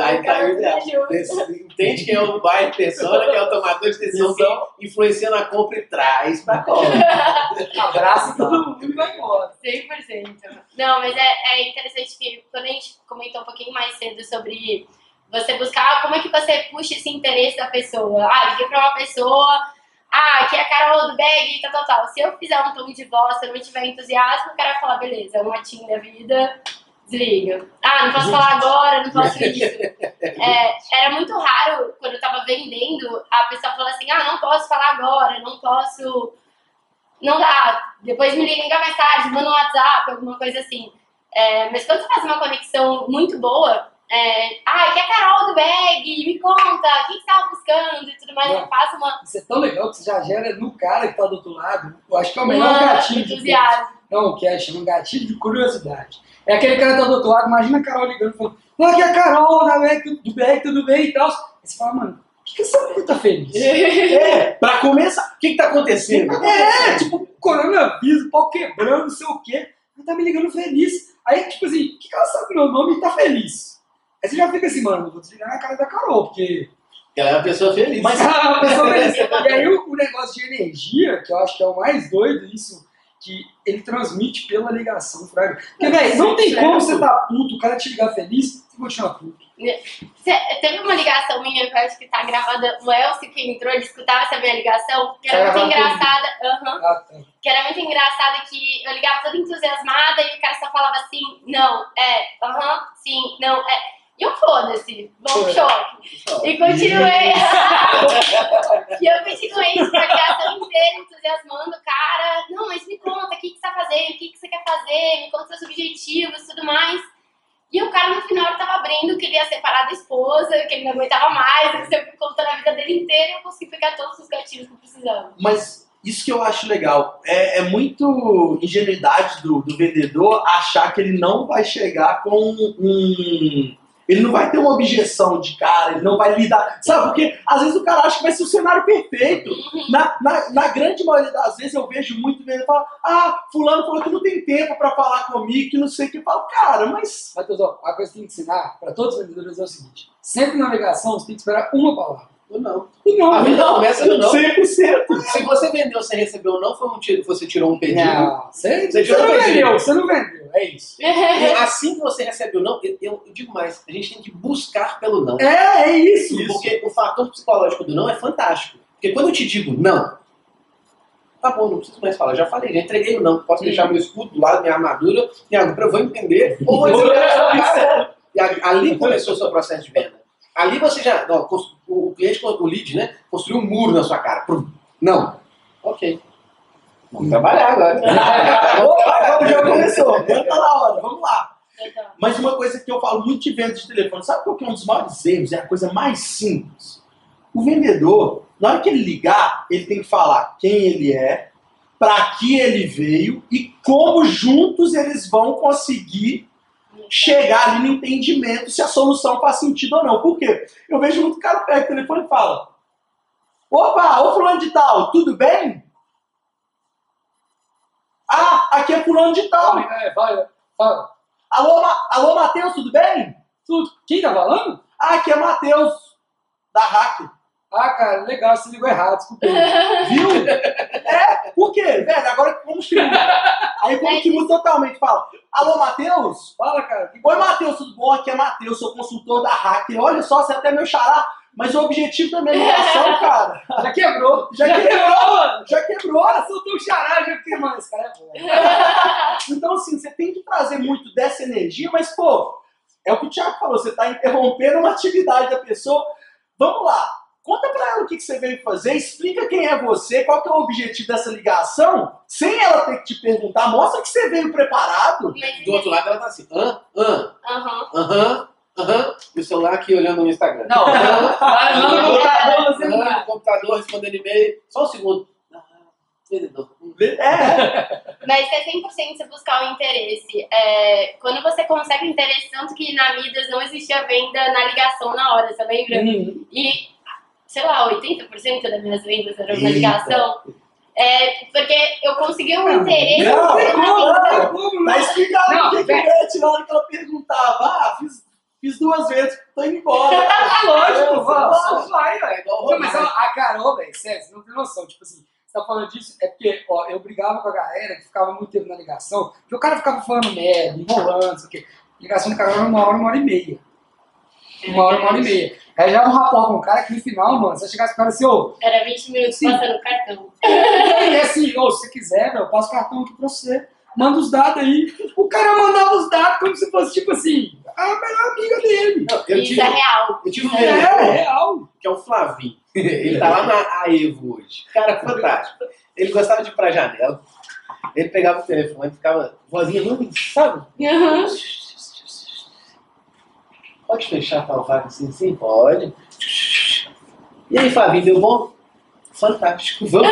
Aí o Entende quem é o buyer persona, que é o tomador de decisão, que influencia na compra e traz pra compra. [laughs] Abraça todo mundo e vai embora. 100%. Não, mas é, é interessante que quando a gente comentou um pouquinho mais cedo sobre você buscar como é que você puxa esse interesse da pessoa. Ah, liguei pra uma pessoa, ah, aqui é a Carol do bag, tal, tal, tal. Se eu fizer um tom de voz, se eu não tiver entusiasmo, o cara vai falar, beleza, é uma team da vida, desliga. Ah, não posso falar agora, não posso isso. [laughs] É, era muito raro, quando eu tava vendendo, a pessoa falar assim, ah, não posso falar agora, não posso... Não dá, depois me liga mais tarde, manda um WhatsApp, alguma coisa assim. É, mas quando você faz uma conexão muito boa, é, ah, aqui é a Carol do Bag, me conta, o que que você tava buscando e tudo mais, Não. eu faço uma, Isso é tão legal que você já gera no cara que tá do outro lado. Eu acho que é o melhor uma gatilho de entusiasmo. Não, que é, chama gatilho de curiosidade. É aquele cara que tá do outro lado, imagina a Carol ligando e falando, "Ó, aqui é a Carol da Beck, do Beck, tudo bem e tal. Aí você fala, mano, por que, que essa mulher tá feliz? [laughs] É, pra começar, o que, que tá acontecendo? [laughs] É, tipo, coronavírus, pau quebrando, não sei o quê. Ela tá me ligando feliz. Aí, tipo assim, o que que ela sabe do meu nome e tá feliz? Aí você já fica assim, mano, eu vou desligar na cara da Carol, porque Ela é uma pessoa feliz. mas a pessoa [laughs] feliz. E aí o, o negócio de energia, que eu acho que é o mais doido, isso, que ele transmite pela ligação, fraga. Porque, velho, não tem como você tá puto, o cara te ligar feliz, você continuar puto. Cê- teve uma ligação minha que eu acho que tá gravada. O Elcio que entrou, ele escutava essa minha ligação, que era muito engraçada. Aham. Ah, tá. que era muito engraçada que eu ligava toda entusiasmada e o cara só falava assim, não, é, aham, sim, não, é. E eu foda-se, bom choque. E continuei. [laughs] e eu continuei tipo, a ligação inteira entusiasmando o cara. Não, mas me conta, o que, que você tá fazendo? O que, que você quer fazer? Me conta seus objetivos e tudo mais. E o cara no final tava abrindo que ele ia separar da esposa, que ele não aguentava mais, ele sempre contando a vida dele inteira e eu consegui pegar todos os gatilhos que eu precisava. Mas isso que eu acho legal. É, é muito ingenuidade do, do vendedor achar que ele não vai chegar com um. Ele não vai ter uma objeção de cara, ele não vai lidar. Sabe, porque às vezes o cara acha que vai ser o cenário perfeito. Na, na, na grande maioria das vezes eu vejo muito vendedor falar: ah, fulano falou que não tem tempo pra falar comigo, que não sei o que. Eu falo, cara, mas. Matheusão, a coisa que tem que ensinar para todos os vendedores é o seguinte: sempre na ligação você tem que esperar uma palavra. Ou não. Não, A vida não começa no não. 100%. Se você vendeu, você recebeu não, foi um tiro, você tirou um pedido. Não, você, Você você tirou não pedido. vendeu, você não vendeu, é isso. E assim que você recebeu não, eu, eu digo mais, a gente tem que buscar pelo não. É, é isso. Porque o fator psicológico do não é fantástico. Porque quando eu te digo não, tá bom, não preciso mais falar, já falei, já entreguei o não. Posso deixar meu escudo do lado, minha armadura, minha eu vou entender, ou vou [laughs] dizer cara. E ali começou o seu processo de venda. Ali você já, cons- o cliente, o lead, né, construiu um muro na sua cara. Não. Ok. Vamos trabalhar agora. [laughs] Opa, o jogo começou. [laughs] Tá na hora, vamos lá. Mas uma coisa que eu falo muito de venda de telefone, sabe qual que é um dos maiores erros? É a coisa mais simples. O vendedor, na hora que ele ligar, ele tem que falar quem ele é, para que ele veio e como juntos eles vão conseguir chegar ali no entendimento se a solução faz sentido ou não. Por quê? Eu vejo muito cara pega o telefone e fala: Opa, ô fulano de tal, tudo bem? Ah, aqui é fulano de tal. É, vai, fala. Alô, Ma Alô Matheus, tudo bem? Tudo. Quem tá falando? Ah, aqui é Matheus, da Hack. Ah, cara, legal, você ligou errado, desculpa. [laughs] Viu? é, por quê? Velho, agora como que muda? Aí como que muda totalmente? Fala, alô Matheus? Fala, cara. Oi Matheus, tudo bom? Aqui é Matheus, sou consultor da Hack. Olha só, você é até meu xará, mas o objetivo da minha ligação, [laughs] cara, Já quebrou. já quebrou, mano, já quebrou. Bora, soltou o xará, já que, mano, esse cara é bom. [laughs] Então, assim, você tem que trazer muito dessa energia, mas, pô, é o que o Thiago falou, você está interrompendo uma atividade da pessoa. Vamos lá, conta pra ela o que, que você veio fazer, explica quem é você, qual que é o objetivo dessa ligação, sem ela ter que te perguntar, mostra que você veio preparado. Mas, Do outro lado ela tá assim, hã, hã, Aham. aham, aham, e o celular aqui olhando no Instagram. Não, vai lá no computador, você não Aham, dá. no computador, respondendo e-mail. Só um segundo. Ah, vendedor. É, Mas é 100% você buscar o interesse. É, quando você consegue o interesse, tanto que na Midas não existia venda na ligação na hora, você lembra? Hum, E, sei lá, 80% das minhas vendas eram na ligação. É, porque eu consegui um interesse. Não, não tem como, tá não. explicado Não, o que tirar na hora que ela perguntava. Ah, fiz, fiz duas vezes, tô indo embora. [laughs] Lógico, É, vai, velho. Não, mas a, a Carol, velho, sério, você não tem noção. Tipo assim, você tá falando disso, é porque, ó, eu brigava com a galera que ficava muito tempo na ligação, que o cara ficava falando merda, enrolando, não sei o quê. Ligação do cara era uma hora, uma hora e meia. Uma hora, uma hora e meia. Aí já um rapport com o cara que no final, mano, você chegasse com o cara assim, ô, Era 20 minutos Sim. passando o cartão. e assim, ô, se você quiser, meu, eu passo o cartão aqui pra você. Manda os dados aí. O cara mandava os dados como se fosse, tipo assim, a melhor amiga dele. Não, eu Isso tive, é real. eu tive um É, vendedor real. que é o Flavinho. Ele tá lá na Aevo hoje. Cara, fantástico. Ele gostava de ir pra janela. Ele pegava o telefone, ficava vozinha muito, sabe? Aham. Pode fechar tal vaga assim? Sim, pode. E aí, Flavinho, deu bom? Fantástico. Vamos.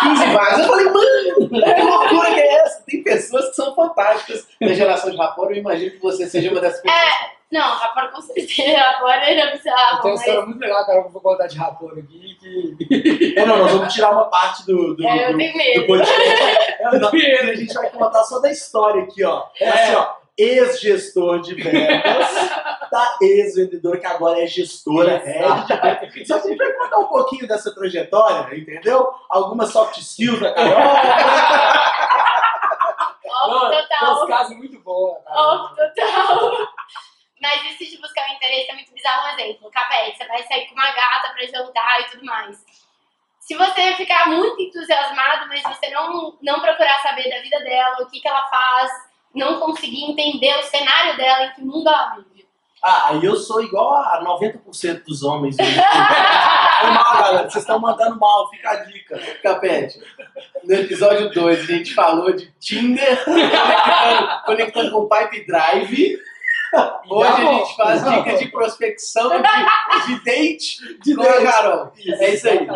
15 vagas. Eu falei, mano, que loucura que é essa? Tem pessoas que são fantásticas na geração de rapor. Eu imagino que você seja uma dessas pessoas. Não, rapor com certeza. Rapor era bizarro. Tem uma mas- história muito legal, cara, que eu vou contar de rapor aqui, que... [laughs] É, não, nós vamos tirar uma parte do, do, É, eu do, tenho do medo. podcast. [laughs] É Não, a gente vai contar só da história aqui, ó. É É. assim, ó. Ex-gestor de vendas, [laughs] da ex-vendedora que agora é gestora, head de vendas. Só que a gente vai contar um pouquinho dessa trajetória, entendeu? Algumas soft skills da Carol. [laughs] Off Tem total. uns casos muito bons. Off total. Mas isso de buscar o interesse é muito bizarro. Um exemplo, capete, você vai sair com uma gata pra jantar e tudo mais. Se você ficar muito entusiasmado, mas você não, não procurar saber da vida dela, o que, que ela faz, não conseguir entender o cenário dela, em que mundo ela vive. Ah, aí eu sou igual a 90% dos homens. [laughs] Foi mal, galera. Vocês estão mandando mal, fica a dica. Capete, no episódio 2 a gente falou de Tinder [laughs] conectando, conectando com Pipe Drive. [laughs] Hoje a gente faz Não. dicas de prospecção de, de date De com date. a Carol. É isso aí.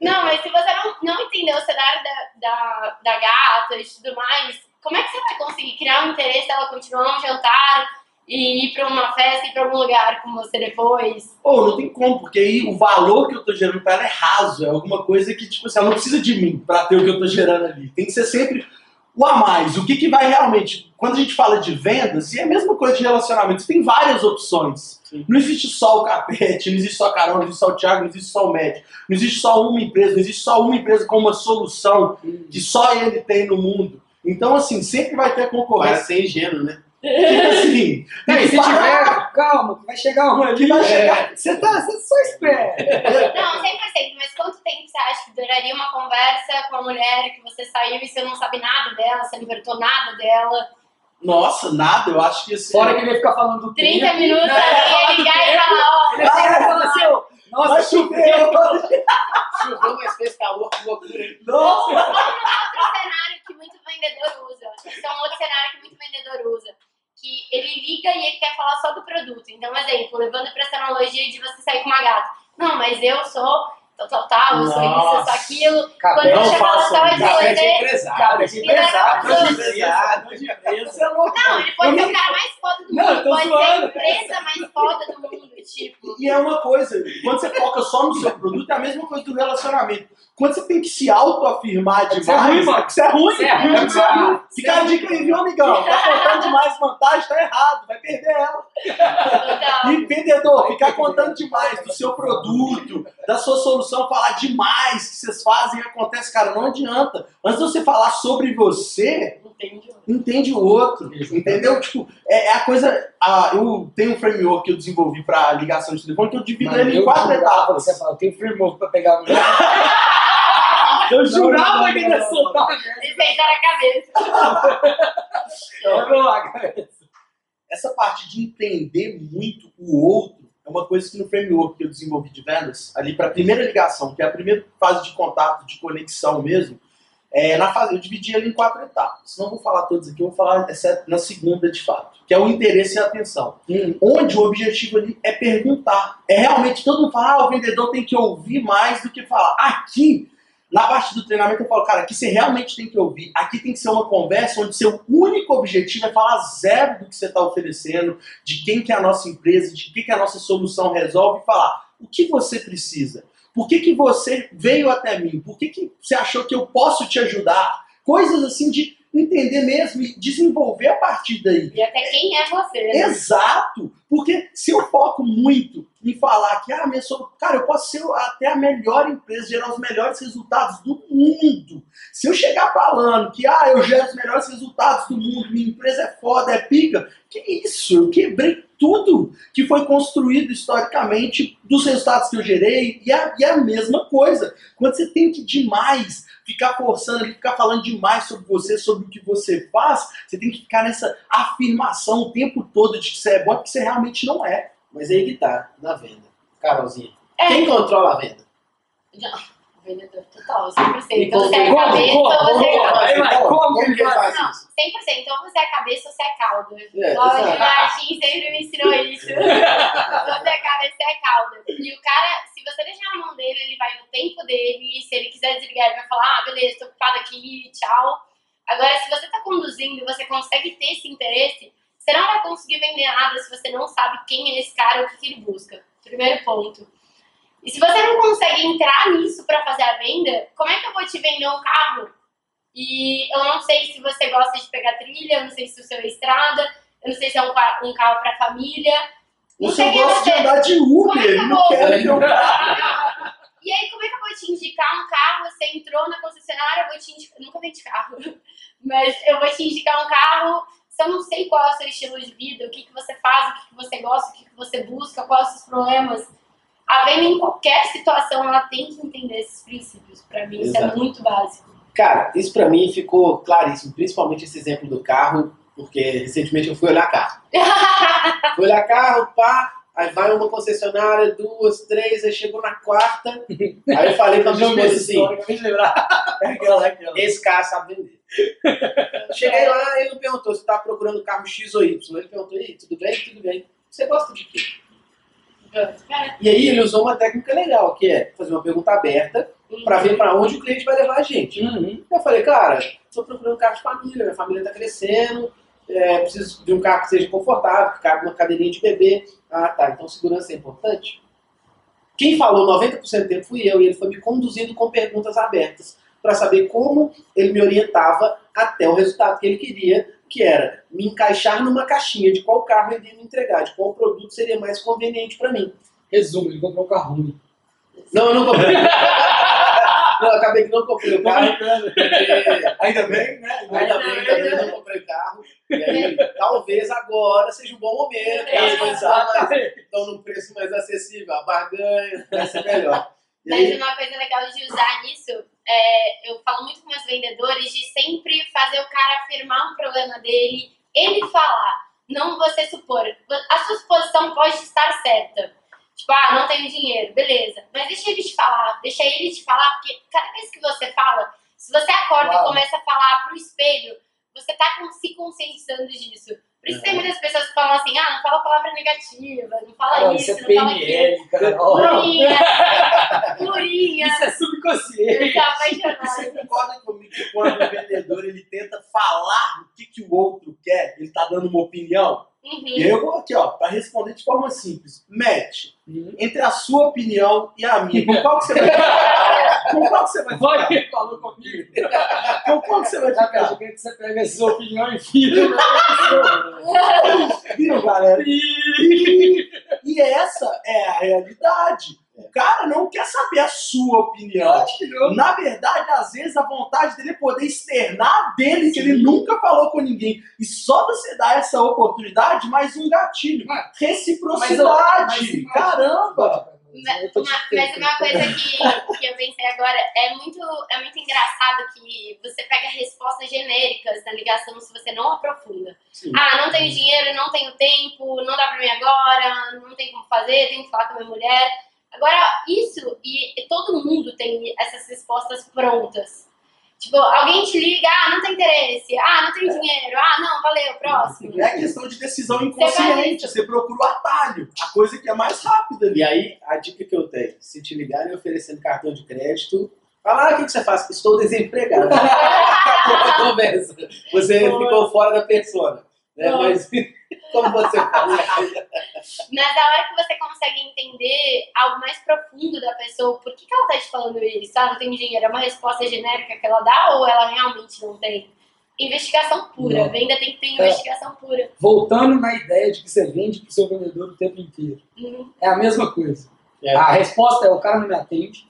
Não, mas se você não, não entender o cenário da, da, da gata e tudo mais, como é que você vai conseguir criar um interesse dela continuar um jantar e ir pra uma festa e ir pra algum lugar com você depois? Pô, não tem como, porque aí o valor que eu tô gerando pra ela é raso. É alguma coisa que, tipo assim, ela não precisa de mim pra ter o que eu tô gerando ali. Tem que ser sempre o a mais. O que, que vai realmente. Quando a gente fala de vendas, e é a mesma coisa de relacionamento, você tem várias opções. Sim. Não existe só o Capete, não existe só a Carol, não existe só o Thiago, não existe só o médico. Não existe só uma empresa, não existe só uma empresa com uma solução que só ele tem no mundo. Então, assim, sempre vai ter concorrência. Parece ser ingênuo, né? Tipo assim, Não, e se tiver, calma, que vai chegar um ali. que vai É. chegar. Você tá, você só espera. Não, 100%, mas quanto tempo você acha que duraria uma conversa com a mulher que você saiu e você não sabe nada dela, você não perguntou nada dela? Nossa, nada, eu acho que assim. Fora que ele ia ficar falando do 30 tempo. minutos Não, ele ia ligar e falar, ó, Ele ia falar assim, ó, Vai nossa, chover hoje. Choveu, mas fez calor, que loucura. Nossa. Ou num outro cenário que muito vendedor usa. Esse é um outro cenário que muito vendedor usa. Que ele liga e ele quer falar só do produto. Então, exemplo, levando para essa analogia de você sair com uma gata. Não, mas eu sou tal, tal, tal, eu sou isso, eu sou aquilo. Quando eu isso. de Capete é empresário. cara, de empresário, Não, de empresário, de empresa. Você é louco. Não, ele pode ser o cara mais foda do mundo, pode ser a empresa mais foda do mundo, [laughs] tipo. E é uma coisa, quando você foca só no seu produto, é a mesma coisa do relacionamento. Quando você tem que se autoafirmar demais, Isso é ruim, mano. Isso é ruim. Isso é ruim É isso é ruim. Fica a dica aí, viu, amigão? Tá contando demais vantagem, tá errado. Vai perder ela. Então, E vendedor, ficar contando demais do seu produto, da sua solução, falar demais que vocês fazem e acontece, cara, não adianta. Antes de você falar sobre você, entende o outro, entendeu? Tipo, é, é a coisa. a- eu tenho um framework que eu desenvolvi para ligação de telefone que eu divido Mano, ele em quatro etapas. Você fala, eu tenho firmou pra pegar a mulher. [laughs] Eu jurava que ele ia soltar. Ele sentar na cabeça. [laughs] Lá, cara. Essa parte de entender muito o outro é uma coisa que no framework que eu desenvolvi de vendas, ali para a primeira ligação, que é a primeira fase de contato, de conexão mesmo, é, na fase, eu dividi ele em quatro etapas. Não vou falar todas aqui, eu vou falar exceto na segunda de fato, que é o interesse e a atenção. Onde o objetivo ali é perguntar. É realmente todo mundo fala, ah, o vendedor tem que ouvir mais do que falar. Aqui, na parte do treinamento, eu falo, cara, aqui você realmente tem que ouvir. Aqui tem que ser uma conversa onde seu único objetivo é falar zero do que você está oferecendo, de quem que é a nossa empresa, de que, que a nossa solução resolve, e falar o que você precisa. Por que, que você veio até mim? Por que, que você achou que eu posso te ajudar? Coisas assim de entender mesmo e desenvolver a partir daí. E até quem é você, né? Exato! Porque se eu foco muito em falar que, ah, minha sou, cara, eu posso ser até a melhor empresa, gerar os melhores resultados do mundo. Se eu chegar falando que, ah, eu gero os melhores resultados do mundo, minha empresa é foda, é pica, que isso? Eu quebrei tudo que foi construído historicamente dos resultados que eu gerei e é, e é a mesma coisa. Quando você tem que demais ficar forçando ficar falando demais sobre você, sobre o que você faz, você tem que ficar nessa afirmação o tempo todo de que você é bom, porque você realmente não é. Mas aí que tá, na venda. Carolzinha. É. Quem controla a venda? Vendedor total, 100%. E Então você é como- a cabeça como- ou você é caldo. Como que que ele faz Não, isso? 100%. Ou você é cabeça ou você é caldo. É, Lógico, exato. Martin sempre me ensinou isso. você é cabeça, você é caldo. [laughs] E o cara, se você deixar na mão dele, ele vai no tempo dele. E se ele quiser desligar, ele vai falar: ah, beleza, tô ocupado aqui, tchau. Agora, se você tá conduzindo e você consegue ter esse interesse, você não vai conseguir vender nada se você não sabe quem é esse cara ou o que, ele busca. Primeiro ponto. E se você não consegue entrar nisso pra fazer a venda, como é que eu vou te vender um carro E eu não sei se você gosta de pegar trilha, eu não sei se o seu é estrada, eu não sei se é um, um carro pra família. Não sei é gosta de você. andar de Como é Uber, que não vou? quer ter um carro. E aí, como é que eu vou te indicar um carro? Você entrou na concessionária, eu vou te indicar. Nunca vendi carro, [laughs] mas eu vou te indicar um carro. Se eu não sei qual é o seu estilo de vida, o que, que você faz, o que, que você gosta, o que, que você busca, quais os seus problemas. A venda em qualquer situação, ela tem que entender esses princípios. Pra mim, isso é Exato. muito básico. Cara, isso pra mim ficou claríssimo, principalmente esse exemplo do carro, porque recentemente eu fui olhar carro. [laughs] fui olhar carro, pá, aí vai uma concessionária, duas, três, aí chegou na quarta, aí eu falei pra minha esposa assim. [laughs] É é esse cara sabe vender. [laughs] Cheguei lá, ele não perguntou se tá procurando carro X ou Y, ele perguntou, e aí, tudo bem? Tudo bem. Você gosta de quê? E aí ele usou uma técnica legal, que é fazer uma pergunta aberta pra ver pra onde o cliente vai levar a gente. Uhum. Eu falei, cara, estou procurando um carro de família, minha família está crescendo, é, preciso de um carro que seja confortável, que cabe uma cadeirinha de bebê. Ah, tá, então segurança é importante? Quem falou 90% do tempo fui eu, e ele foi me conduzindo com perguntas abertas para saber como ele me orientava até o resultado que ele queria, que era me encaixar numa caixinha de qual carro ele ia me entregar, de qual produto seria mais conveniente para mim. Resumo, ele comprou um carro ruim. Não, eu não comprei. [laughs] não, eu acabei que não comprei o carro, porque Ainda bem, né? Ainda bem, ainda bem que não comprei carro. E aí, talvez agora seja um bom momento, as coisas estão num preço mais acessível, a barganha vai ser melhor. E Mas aí, uma coisa legal de usar nisso, é, eu falo muito com meus vendedores de sempre fazer o cara afirmar um problema dele, ele falar, não você supor. A sua suposição pode estar certa. Tipo, ah, não tenho dinheiro, beleza. Mas deixa ele te falar, deixa ele te falar, porque cada vez que você fala, se você acorda Uau. e começa a falar pro espelho, você tá se conscientizando disso. Por isso tem muitas pessoas que falam assim, ah, não fala palavra negativa, não fala Carol, isso, isso é não fala aquilo. PNL. Plurinha, [laughs] plurinha. Isso é Eu subconsciente. tô apaixonada. Você concorda comigo que quando o vendedor ele tenta falar o que, que o outro quer, ele tá dando uma opinião? Uhum. E aí eu vou aqui, ó, para responder de forma simples. Match, Uhum. entre a sua opinião e a minha, com qual que você [laughs] vai? Com qual que você vai ficar? Vai, falou comigo. Com qual que você vai Já eu ficar? quero que você pegue a sua opinião e filho. [laughs] Viu, galera? E... E essa é a realidade. O cara não quer saber a sua opinião. Que. Na verdade, às vezes, a vontade dele é poder externar dele, que ele nunca falou com ninguém. E só você dar essa oportunidade, mais um gatilho. Reciprocidade. mas- mas- uma- mas uma coisa que, que eu pensei agora é muito, é muito engraçado que você pega respostas genéricas na ligação se você não aprofunda. Sim. Ah, não tenho dinheiro, não tenho tempo, não dá pra mim agora, não tem como fazer, tenho que falar com a minha mulher. Agora, isso, e todo mundo tem essas respostas prontas. Tipo, alguém te liga, ah, não tem interesse, ah, não tenho dinheiro, ah, não, valeu, próximo. É questão de decisão inconsciente. isso. Você procura o atalho, a coisa que é mais rápida ali. E aí, a dica que eu tenho, se te ligarem oferecendo cartão de crédito, fala, ah, o que, que você faz? Estou desempregado. [laughs] Acabou a conversa. Você ficou fora da persona. Né? Mas como você faz? Mas a hora que você consegue entender algo mais profundo da pessoa, por que, que ela tá te falando isso? Ah, não tem dinheiro, é uma resposta genérica que ela dá ou ela realmente não tem? Investigação pura, Não. venda tem que ter É. investigação pura. Voltando na ideia de que você vende pro seu vendedor o tempo inteiro. Uhum. É a mesma coisa. É. A resposta é: o cara não me atende.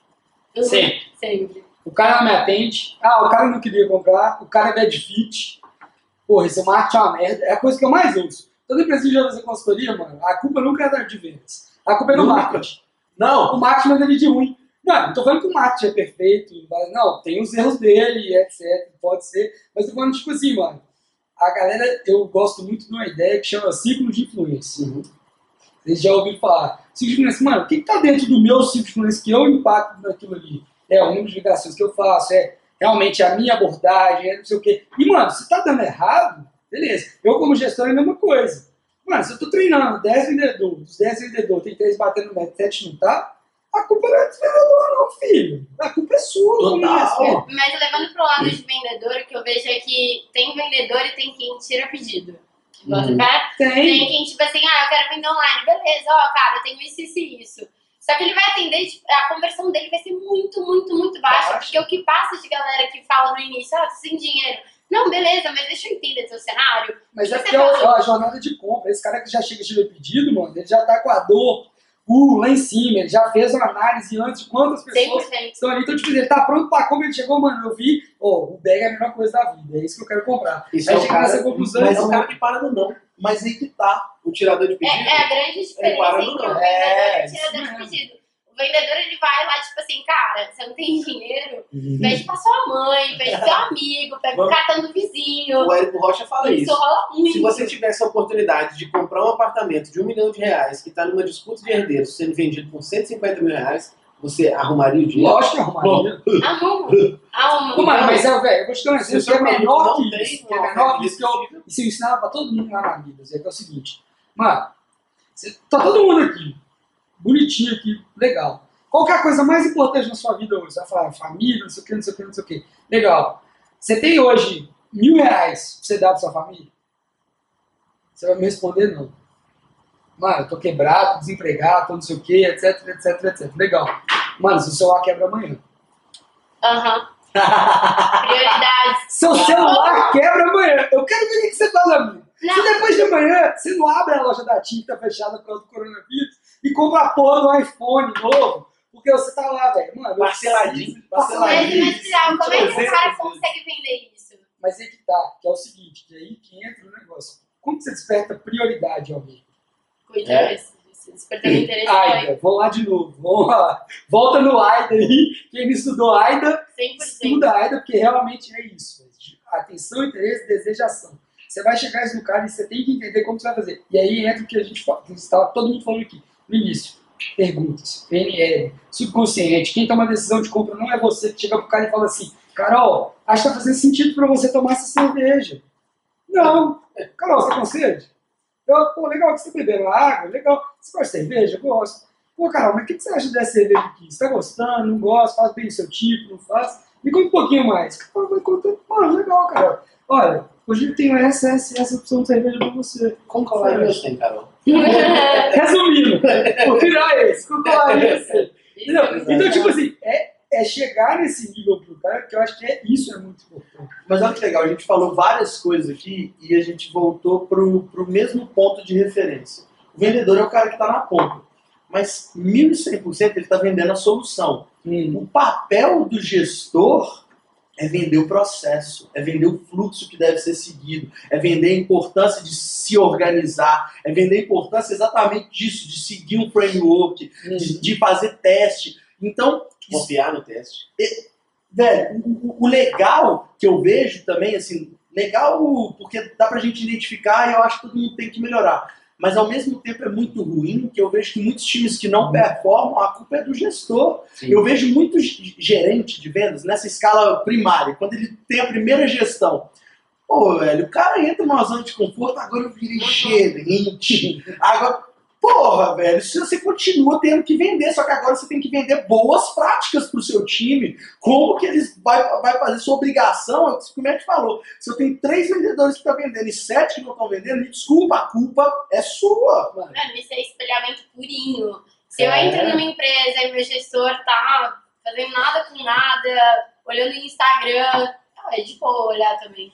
Uhum. Sempre. Sempre. O cara não me atende. Ah, o cara não queria comprar. O cara é bad fit. Porra, esse marketing é uma merda. É a coisa que eu mais ouço. Toda empresa que já fazer consultoria, mano, a culpa nunca é da de vendas. A culpa é do marketing. Não, O marketing manda ele de ruim. Não, não tô falando que o marketing é perfeito. mas Não, tem os erros dele, etc. Pode ser. Mas tô falando, tipo assim, mano. A galera, eu gosto muito de uma ideia que chama ciclo de influência. Vocês já ouviram falar. Ciclo de influência, mano, o que, que tá dentro do meu ciclo de influência que eu impacto naquilo ali? É o número de ligações que eu faço, é realmente a minha abordagem, é não sei o quê. E, mano, se tá dando errado, beleza. Eu, como gestor, é a mesma coisa. Mano, se eu tô treinando 10 vendedores, dos 10 vendedores, tem 3 batendo no médio, 7 não tá, a culpa não é do vendedor, não, filho. A culpa é sua. Total. Mas levando pro lado de vendedor, o que eu vejo é que tem vendedor e tem quem tira pedido. Bota Uhum. Tem Tem. quem, tipo assim, ah, eu quero vender online. Beleza, ó, cara, eu tenho isso, isso e isso. Só que ele vai atender, tipo, a conversão dele vai ser muito, muito, muito baixa. Baixa. Porque o que passa de galera que fala no início, ah, tô sem dinheiro. Não, beleza, mas deixa eu entender seu cenário. Mas é porque é a jornada de compra. Esse cara que já chega de pedido, mano, ele já tá com a dor uh, lá em cima. Ele já fez uma análise antes de quantas pessoas 100%. estão ali. Então, tipo, ele tá pronto pra compra. Ele chegou, mano, eu vi, ó, o bag é a melhor coisa da vida. É isso que eu quero comprar. Isso Aí é o chega cara, nessa conclusão. Mas é o cara que para no não. Mas aí que tá. o tirador de pedido. É, é a grande Ele diferença entre o vendedor É, e o tirador de pedido. O vendedor, ele vai lá, tipo assim, cara, você não tem dinheiro, Uhum. pede pra sua mãe, pede pro seu amigo, pega o cartão do vizinho. O Érico Rocha fala Isso isso. rola muito. Se você tivesse a oportunidade de comprar um apartamento de um milhão de reais que está numa disputa de herdeiros sendo vendido por 150 mil reais, você arrumaria o dinheiro? Lógico que arrumaria. Arruma. Arruma. Mano, mas é, velho, eu vou te dar um exemplo que é menor não que isso. Que é menor que isso que eu, Isso eu ensinava pra todo mundo lá na vida, Zé, que é o seguinte. Mano, você- tá todo mundo aqui, bonitinho aqui, legal. Qual que é a coisa mais importante na sua vida hoje? Você vai falar família, não sei o que, não sei o que, não sei o que. Legal. Você tem hoje mil reais pra você dar pra sua família? Você vai me responder não. Mano, eu tô quebrado, tô desempregado, tô não sei o que, etc, etc, etc. Legal. Mano, seu celular quebra amanhã. Aham. [laughs] Prioridades. Seu celular quebra amanhã. Eu quero ver o que você faz amanhã. Se depois de amanhã você não abre a loja da tinta fechada por causa do coronavírus e compra a porra do iPhone novo, porque você tá lá, velho. Mano, Parceladinho, mas, parceladinho. mas como é que o 300 cara vezes. consegue vender isso? Mas aí que tá, que é o seguinte, que é aí que entra o negócio. Como que você desperta prioridade em alguém? Cuida É. Despertando interesse. AIDA, vamos lá de novo. Vamos lá. Volta no AIDA aí. Quem não estudou AIDA, 100%. estuda AIDA, porque realmente é isso. Atenção, interesse, desejo, ação. Você vai chegar isso no cara e você tem que entender como você vai fazer. E aí entra o que a gente fala, que estava todo mundo falando aqui início. Perguntas, PNL, subconsciente. Quem toma a decisão de compra não é você que chega pro cara e fala assim: Carol, acho que tá fazendo sentido para você tomar essa cerveja. Não. Carol, você sede? Eu, pô, legal que você tá bebendo água, legal. Você gosta de cerveja? Gosto. Pô, Carol, mas o que que você acha dessa cerveja aqui? Você tá gostando? Não gosta? Faz bem o seu tipo? Não faz? Me conta um pouquinho mais. Carol vai contando. Mano, legal, Carol. Olha, hoje eu tenho essa, essa, essa opção de cerveja pra você. Como que você tem, Carol? [laughs] Resumindo, o é é esse? Entendeu? Então, tipo assim, é, é chegar nesse nível pro cara, que eu acho que é, isso é muito importante. Mas olha que legal, a gente falou várias coisas aqui e a gente voltou pro, pro mesmo ponto de referência. O vendedor é o cara que está na ponta. Mas 1.100% ele está vendendo a solução. O papel do gestor é vender o processo, é vender o fluxo que deve ser seguido, é vender a importância de se organizar, é vender a importância exatamente disso, de seguir um framework, de, de fazer teste. Então, Confiar no teste. velho, o, o- o legal que eu vejo também, assim, legal porque dá pra gente identificar e eu acho que todo mundo tem que melhorar. Mas ao mesmo tempo é muito ruim que eu vejo que muitos times que não performam, a culpa é do gestor. Sim. Eu vejo muito gerente de vendas nessa escala primária, quando ele tem a primeira gestão. Pô, velho, o cara entra numa zona de conforto, agora eu virei gerente. Agora, porra, velho, se você continua tendo que vender, só que agora você tem que vender boas práticas pro seu time. Como que eles vai, vai fazer sua obrigação? É o que o Matt falou. Se eu tenho três vendedores que estão vendendo e sete que não estão vendendo, me desculpa, a culpa é sua. Mano, Mano, isso é espelhamento purinho. Se eu É. entro numa empresa e meu gestor tá fazendo nada com nada, olhando no Instagram, ah, é de boa olhar também.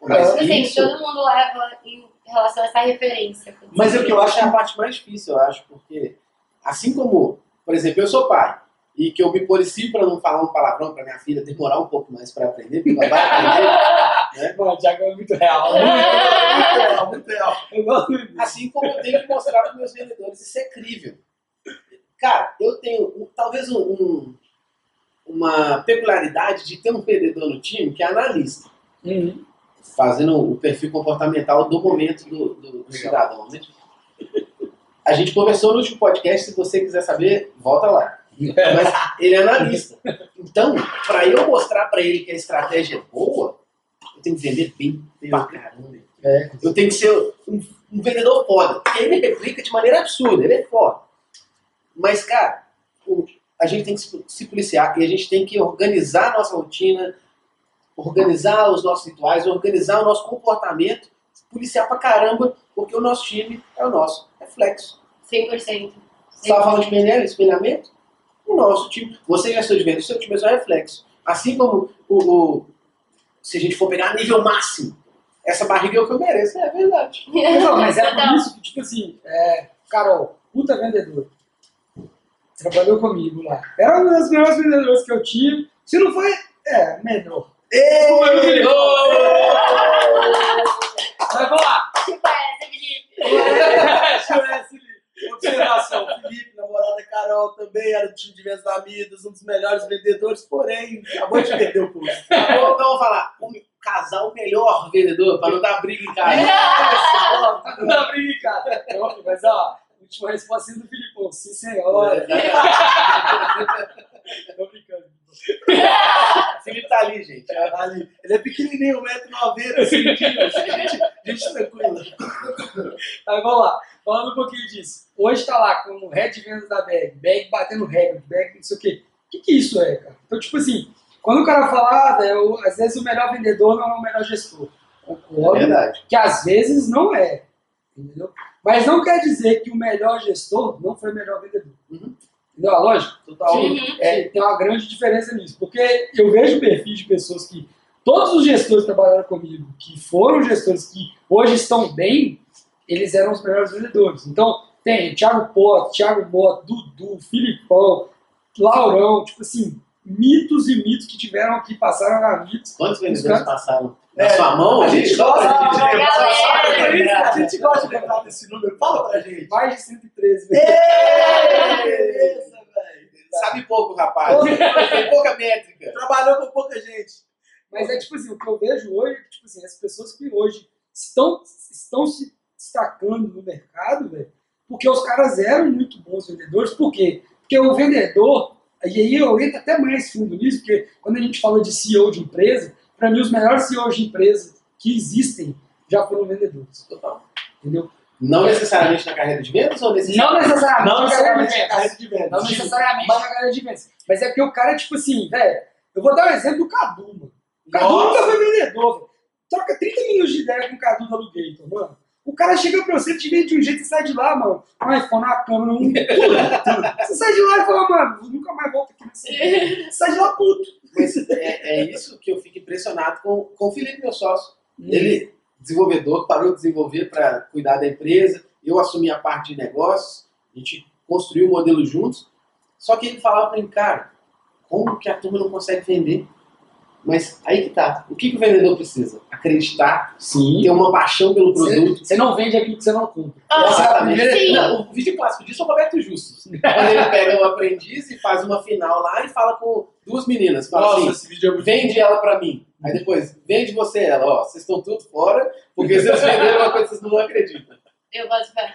Mas Tipo assim, isso- todo mundo leva em relação a essa referência. Mas é o que eu acho é a parte mais difícil, eu acho, porque assim como, por exemplo, eu sou pai e que eu me policio para não falar um palavrão para minha filha demorar um pouco mais para aprender, porque ela vai aprender. [laughs] mano, o Thiago é muito real. muito real, muito real. Gosto disso. Assim como eu tenho que mostrar para meus vendedores, isso é crível. Cara, eu tenho talvez um- um- uma peculiaridade de ter um vendedor no time que é analista, Uhum. Fazendo o perfil comportamental do momento do, do- do cidadão. né? A gente conversou no último podcast, se você quiser saber, volta lá. Mas ele é analista. Então, para eu mostrar para ele que a estratégia é boa, eu tenho que vender bem pra caramba. É. Eu tenho que ser um, um vendedor foda. Porque ele replica de maneira absurda, ele é foda. Mas, cara, o- a gente tem que se- se policiar e a gente tem que organizar a nossa rotina, organizar os nossos rituais, organizar o nosso comportamento, policiar pra caramba, porque o nosso time é o nosso reflexo. 100%. Você estava falando de PNL, espelhamento? O nosso time, você gestor de venda, o seu time é só reflexo. Assim como o, o- se a gente for pegar nível máximo, essa barriga é o que eu mereço, é verdade. [laughs] Não, mas é por Total. isso que, tipo assim, é, Carol, puta vendedora. Trabalhou comigo lá. Era uma das melhores vendedoras que eu tive. Se não foi, é, melhor. Desculpa, vamos lá. Tipo essa, Felipe. Observação, Felipe, namorada Carol, também era do time de vendas da Midas, um dos melhores vendedores, porém, acabou de perder o curso. Tá bom, então vamos falar. O casal melhor vendedor, para não dar briga em casa. [laughs] Não dá briga, cara. Não, Mas, ó, última resposta do Filipão. Sim, senhora. Tô brincando. [laughs] Felipe tá ali, gente. Ali. Ele é pequenininho, 1,90m, centímetros. Gente, gente tranquila. [laughs] Mas vamos lá, falando um pouquinho disso. Hoje tá lá como head de vendas da Bag, Bag batendo recorde, Bag não sei o quê. O que, que isso é, cara? Então, tipo assim, quando o cara fala, ah, velho, às vezes o melhor vendedor não é o melhor gestor. É Concordo verdade. que às vezes não é. Entendeu? Mas não quer dizer que o melhor gestor não foi o melhor vendedor. Uhum. Entendeu a lógica? Total. Uhum. É, tem uma grande diferença nisso. Porque eu vejo perfis de pessoas que. Todos os gestores que trabalharam comigo, que foram gestores que hoje estão bem, eles eram os melhores vendedores. Então, tem Thiago Porto, Thiago Mota, Dudu, Filipão, Laurão, tipo assim, mitos e mitos que tiveram que passaram na mitos. Quantos vendedores passaram na É, sua mão? A gente gosta de lembrar, A gente gosta de lembrar desse número. Fala pra gente. Mais de 113 Ê, vezes. Beleza, velho. Sabe pouco, rapaz. Tem pouca métrica. Trabalhou com pouca gente. Mas é tipo assim, o que eu vejo hoje, é que, tipo assim, as pessoas que hoje estão, estão se destacando no mercado, velho, porque os caras eram muito bons vendedores, por quê? Porque o vendedor, e aí eu entro até mais fundo nisso, porque quando a gente fala de CEO de empresa, para mim os melhores CEOs de empresa que existem já foram vendedores, Total. entendeu? Não necessariamente na carreira de vendas ou necessariamente? Não necessariamente Não na necessariamente vendas. carreira de vendas. Não necessariamente na carreira de vendas. Mas é porque o cara tipo assim, velho, eu vou dar um exemplo do Cadu, mano. O Cadu Nossa. nunca foi vendedor, velho. Troca 30 minutos de ideia com o Cadu da Alugator, mano. O cara chega pra você, te vende de um jeito e sai de lá, mano. Um iPhone, uma câmera, um. tudo. Você sai de lá e fala, mano, nunca mais volta aqui nesse. Você sai de lá puto. Mas é, é isso que eu fico impressionado com, com o Felipe, meu sócio. Ele, desenvolvedor, parou de desenvolver para cuidar da empresa. Eu assumi a parte de negócios. A gente construiu o modelo juntos. Só que ele falava para mim, cara, como que a turma não consegue vender? Mas aí que tá. O que, que o vendedor precisa? Acreditar, Sim. ter uma paixão pelo produto. Você não vende aquilo que você não compra. Ah, primeira. Sim. Não, o vídeo clássico disso é o Roberto Justus. Quando ele pega um aprendiz e faz uma final lá e fala com duas meninas. Fala Nossa, assim, esse vídeo é muito vende ela pra mim. Aí depois, vende você ela. Ó, vocês estão tudo fora, porque vocês venderam uma coisa que vocês não acreditam. Eu boto fé.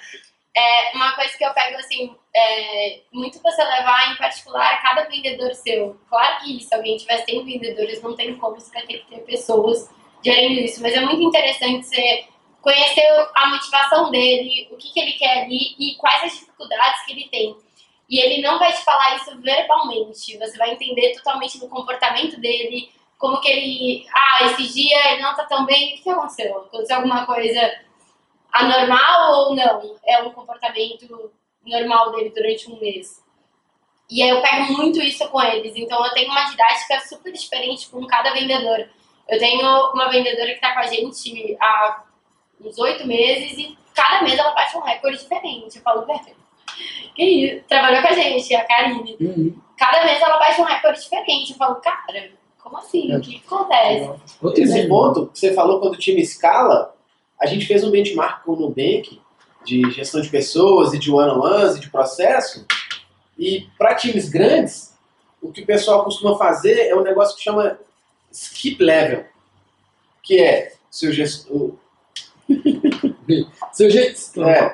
É, uma coisa que eu pego, assim, é, muito você levar em particular cada vendedor seu. Claro que se alguém tiver 100 vendedores, não tem como, você vai ter que ter pessoas gerindo isso. Mas é muito interessante você conhecer a motivação dele, o que, que ele quer ali e quais as dificuldades que ele tem. E ele não vai te falar isso verbalmente, você vai entender totalmente do comportamento dele, como que ele. Ah, esse dia ele não tá tão bem, o que aconteceu? Aconteceu alguma coisa anormal ou não? É um comportamento normal dele durante um mês. E aí eu pego muito isso com eles. Então eu tenho uma didática super diferente com cada vendedor. Eu tenho uma vendedora que está com a gente há uns oito meses e cada mês ela bate um recorde diferente. Eu falo, velho, que isso? Trabalhou com a gente, a Karine. Uhum. Cada mês ela bate um recorde diferente. Eu falo, cara, como assim? O que que acontece? Outro ponto que você falou quando o time escala, a gente fez um benchmark com o Nubank de gestão de pessoas e de one-on-ones e de processo. E para times grandes, o que o pessoal costuma fazer é um negócio que chama skip level, que é seu gestor, [laughs] Seu jeito. É.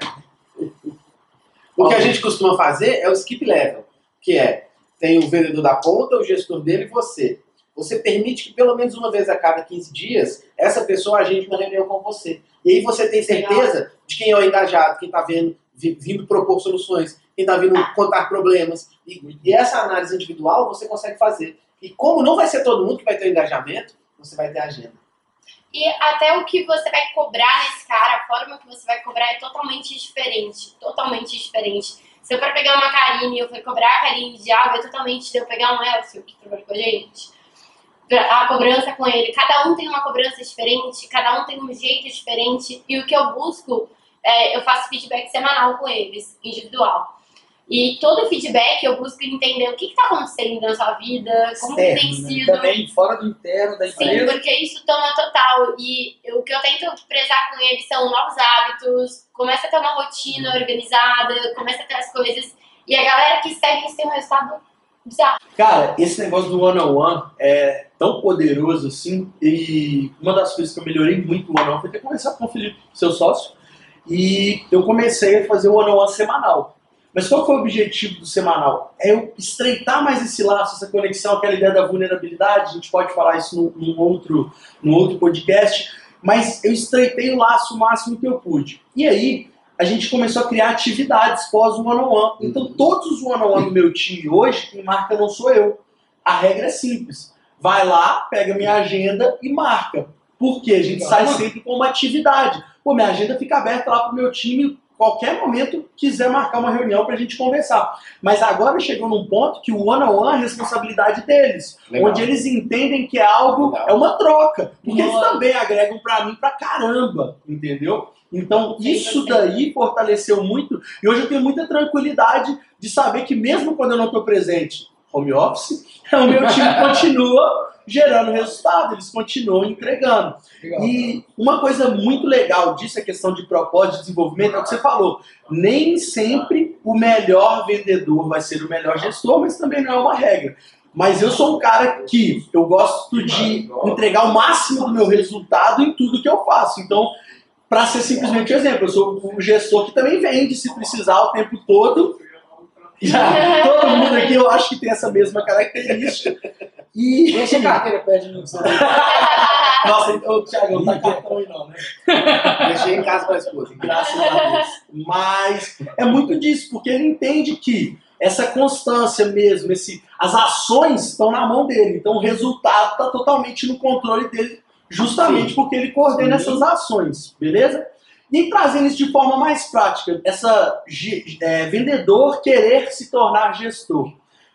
O que a gente costuma fazer é o skip level, que é tem o vendedor da ponta, o gestor dele e você. Você permite que pelo menos uma vez a cada 15 dias essa pessoa agende uma reunião com você. E aí você tem certeza de quem é o engajado, quem está vendo, vi- vindo propor soluções, quem está vindo contar problemas. E, e essa análise individual você consegue fazer. E como não vai ser todo mundo que vai ter o engajamento, você vai ter agenda. E até o que você vai cobrar nesse cara, a forma que você vai cobrar é totalmente diferente. Totalmente diferente. Se eu for pegar uma Karine, eu for cobrar a Karine de algo, é totalmente de eu pegar um Elcio que trabalha com a gente. A cobrança com ele. Cada um tem uma cobrança diferente, cada um tem um jeito diferente. E o que eu busco, é, eu faço feedback semanal com eles, individual. E todo feedback eu busco entender o que está acontecendo na sua vida, como que tem Externo, né? sido. Também fora do interno da Sim, empresa. porque isso toma total. E o que eu tento prezar com eles são novos hábitos, começa a ter uma rotina organizada, começa a ter as coisas. E a galera que segue isso tem um resultado bizarro. Cara, esse negócio do one-on-one é tão poderoso assim. E uma das coisas que eu melhorei muito no one-on-one foi ter conversado com o Felipe, seu sócio. E eu comecei a fazer o one-on-one semanal. Mas qual foi o objetivo do semanal? É eu estreitar mais esse laço, essa conexão, aquela ideia da vulnerabilidade. A gente pode falar isso num, num outro, num outro podcast. Mas eu estreitei o laço o máximo que eu pude. E aí, a gente começou a criar atividades pós o one-on-one. Então, todos os one-on-one do meu time hoje, quem marca não sou eu. A regra é simples. Vai lá, pega minha agenda e marca. Porque a gente sai sempre com uma atividade. Pô, minha agenda fica aberta lá pro meu time, qualquer momento quiser marcar uma reunião pra gente conversar. Mas agora chegou num ponto que o one-on-one é a responsabilidade deles. Legal. Onde eles entendem que é algo, Legal. é uma troca. Porque eles também agregam pra mim pra caramba, entendeu? Então, isso 100%. daí fortaleceu muito. E hoje eu tenho muita tranquilidade de saber que mesmo quando eu não estou presente home office, [laughs] o meu time continua gerando resultado, eles continuam entregando. Legal. E uma coisa muito legal disso, a questão de propósito de desenvolvimento, é o que você falou. Nem sempre o melhor vendedor vai ser o melhor gestor, mas também não é uma regra. Mas eu sou um cara que eu gosto de entregar o máximo do meu resultado em tudo que eu faço. Então, para ser simplesmente um exemplo, eu sou um gestor que também vende se precisar o tempo todo. Já, [laughs] todo mundo aqui eu acho que tem essa mesma característica. E Deixa a carteira perto de mim. pra você [laughs] ver. nossa, então, Thiago, não tá cartão aí não, né? [laughs] Deixei em casa com a esposa. Graças a Deus. Mas é muito disso, porque ele entende que essa constância mesmo, esse, as ações estão na mão dele. Então o resultado está totalmente no controle dele, justamente porque ele coordena Sim. essas ações, beleza? E trazendo isso de forma mais prática, essa é, vendedor querer se tornar gestor.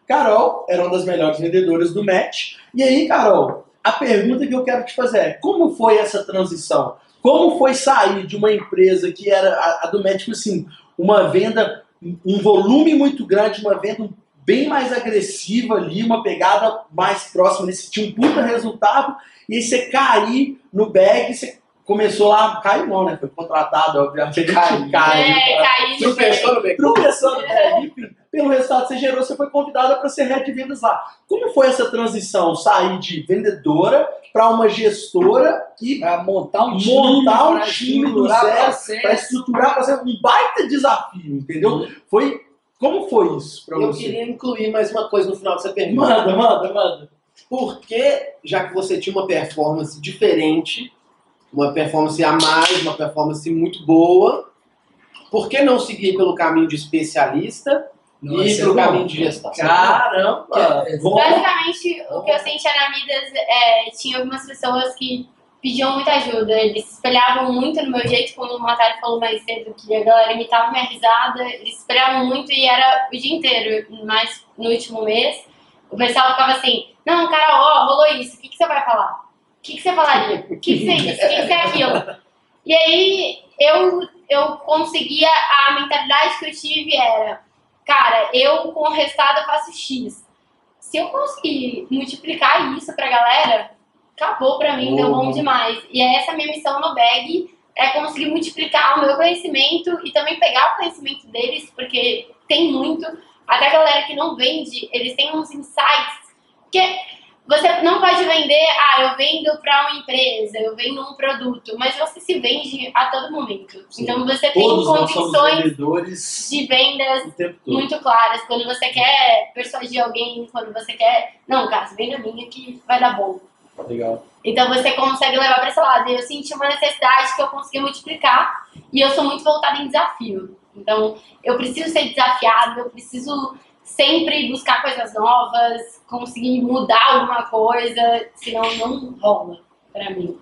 Carol era uma das melhores vendedoras do match. E aí, Carol, a pergunta que eu quero te fazer é: como foi essa transição? Como foi sair de uma empresa que era a, a do médico, assim, uma venda, um volume muito grande, uma venda bem mais agressiva ali, uma pegada mais próxima, nesse tinha um puta resultado, e aí você cair no bag, você começou lá, caiu não, né? Foi contratado, obviamente. Caiu. Caiu. É, no Tropeçou no. Tropeçou no bag. Pelo resultado que você gerou, você foi convidada para ser head de vendas lá. Como foi essa transição? Sair de vendedora para uma gestora e Pra montar um time, Montar um time do zero, para estruturar, para ser um baita desafio, entendeu? Foi como foi isso para Eu você? queria incluir mais uma coisa no final dessa pergunta. Manda, manda, manda. Por que, já que você tinha uma performance diferente, uma performance a mais, uma performance muito boa, por que não seguir pelo caminho de especialista Não, e esse é pelo bom. caminho de gestão? Caramba! É. Basicamente, o que eu sentia na Midas é, tinha algumas pessoas que pediam muita ajuda. Eles se espelhavam muito no meu jeito, como o Matário falou mais cedo, que a galera imitava minha risada. Eles se espelhavam muito e era o dia inteiro. Mas no último mês, o pessoal ficava assim: Não, cara, ó, rolou isso, o que, que você vai falar? O que, que você falaria? O que, que você é isso? O que, que é aquilo? E aí eu, eu conseguia, a mentalidade que eu tive era: Cara, eu com o resultado eu faço X se eu conseguir multiplicar isso pra galera, acabou pra mim, deu bom Uhum. demais. E é essa a minha missão no BAG, é conseguir multiplicar o meu conhecimento e também pegar o conhecimento deles, porque tem muito. Até a galera que não vende, eles têm uns insights. Porque você não pode vender, ah, eu vendo pra uma empresa, eu vendo um produto, mas você se vende a todo momento. Sim. Então você tem Todos vendedores de vendas muito claras. Quando você quer persuadir alguém, quando você quer. Não, cara, você vem da minha que vai dar bom. Legal. Então você consegue levar para esse lado. E eu senti uma necessidade que eu consegui multiplicar. E eu sou muito voltada em desafio. Então eu preciso ser desafiado, eu preciso sempre buscar coisas novas, conseguir mudar alguma coisa, senão não rola para mim.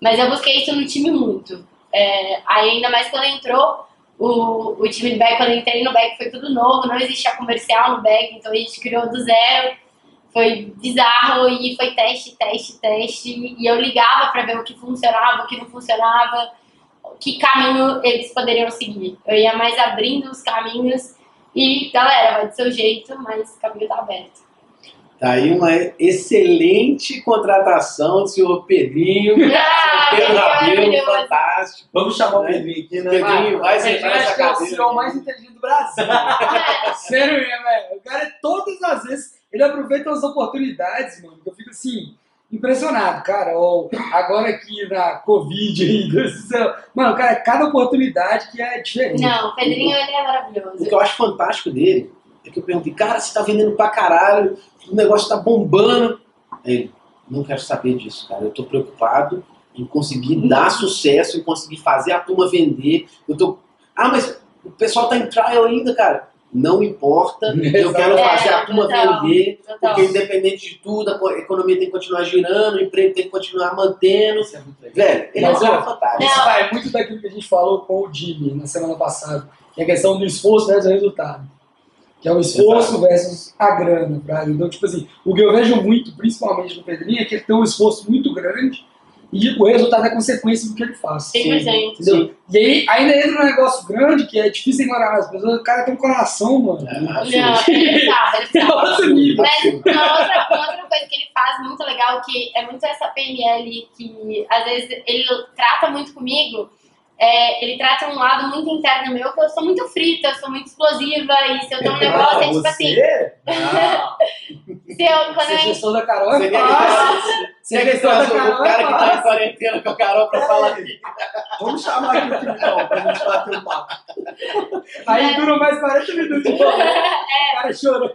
Mas eu busquei isso no time muito. É, ainda mais quando entrou o, o time do back, quando eu entrei no back, foi tudo novo, não existia comercial no back, então a gente criou do zero. Foi bizarro e foi teste, teste, teste. E eu ligava para ver o que funcionava, o que não funcionava, que caminho eles poderiam seguir. Eu ia mais abrindo os caminhos e, galera, vai do seu jeito, mas o caminho tá aberto. Tá aí uma excelente contratação do senhor Pedrinho. [laughs] Ah, Pedro é Rabelo, fantástico. Vamos chamar o É. Pedrinho aqui, né? Pedrinho, vai sentar nessa acho que é o. CEO mais inteligente do Brasil. É, [laughs] Sério mesmo, velho. O cara, todas as vezes, ele aproveita as oportunidades, mano. que Eu fico assim, impressionado, cara. Ou agora aqui na Covid [laughs] aí, Deus do céu. Mano, cara, cada oportunidade que é diferente. Não, o Pedrinho ele é O maravilhoso. que eu acho fantástico dele é que eu perguntei, cara, você tá vendendo pra caralho, o negócio tá bombando. Aí Ele, não quero saber disso, cara. Eu tô preocupado em conseguir dar sucesso, em conseguir fazer a turma vender. Eu tô. Ah, mas o pessoal tá em trial ainda, cara. Não importa, [laughs] eu quero É, fazer a turma total. vender, Total. porque independente de tudo, a co- a economia tem que continuar girando, o emprego tem que continuar mantendo. Isso é muito legal. Velho, ele é cara ó, fantástico. Isso vai muito daquilo que a gente falou com o Jimmy na semana passada, que é a questão do esforço versus o resultado. Que é o esforço versus a grana. Então, tipo assim, o que eu vejo muito, principalmente no Pedrinho, é que ele tem um esforço muito grande e o resultado é consequência do que ele faz. 100%. Entendeu? E aí ainda entra num negócio grande que é difícil ignorar as pessoas. O cara tem um coração, mano. É, Não, ele sabe, ele É sabe. [laughs] outro nível. Mas uma outra, uma outra coisa que ele faz muito legal, que é muito essa PNL que às vezes ele trata muito comigo, é, ele trata um lado muito interno meu, que eu sou muito frita, eu sou muito explosiva, e se eu tenho um negócio, é tipo assim, você? Não. se eu, quando Ser eu, gestor da Carol Você é quer. Você que da traz o cara é que tá em quarentena com a Carol pra falar aqui? Vamos chamar aqui o Filipão pra gente bater um papo. Aí dura mais 40 minutos. [laughs] O cara chorando.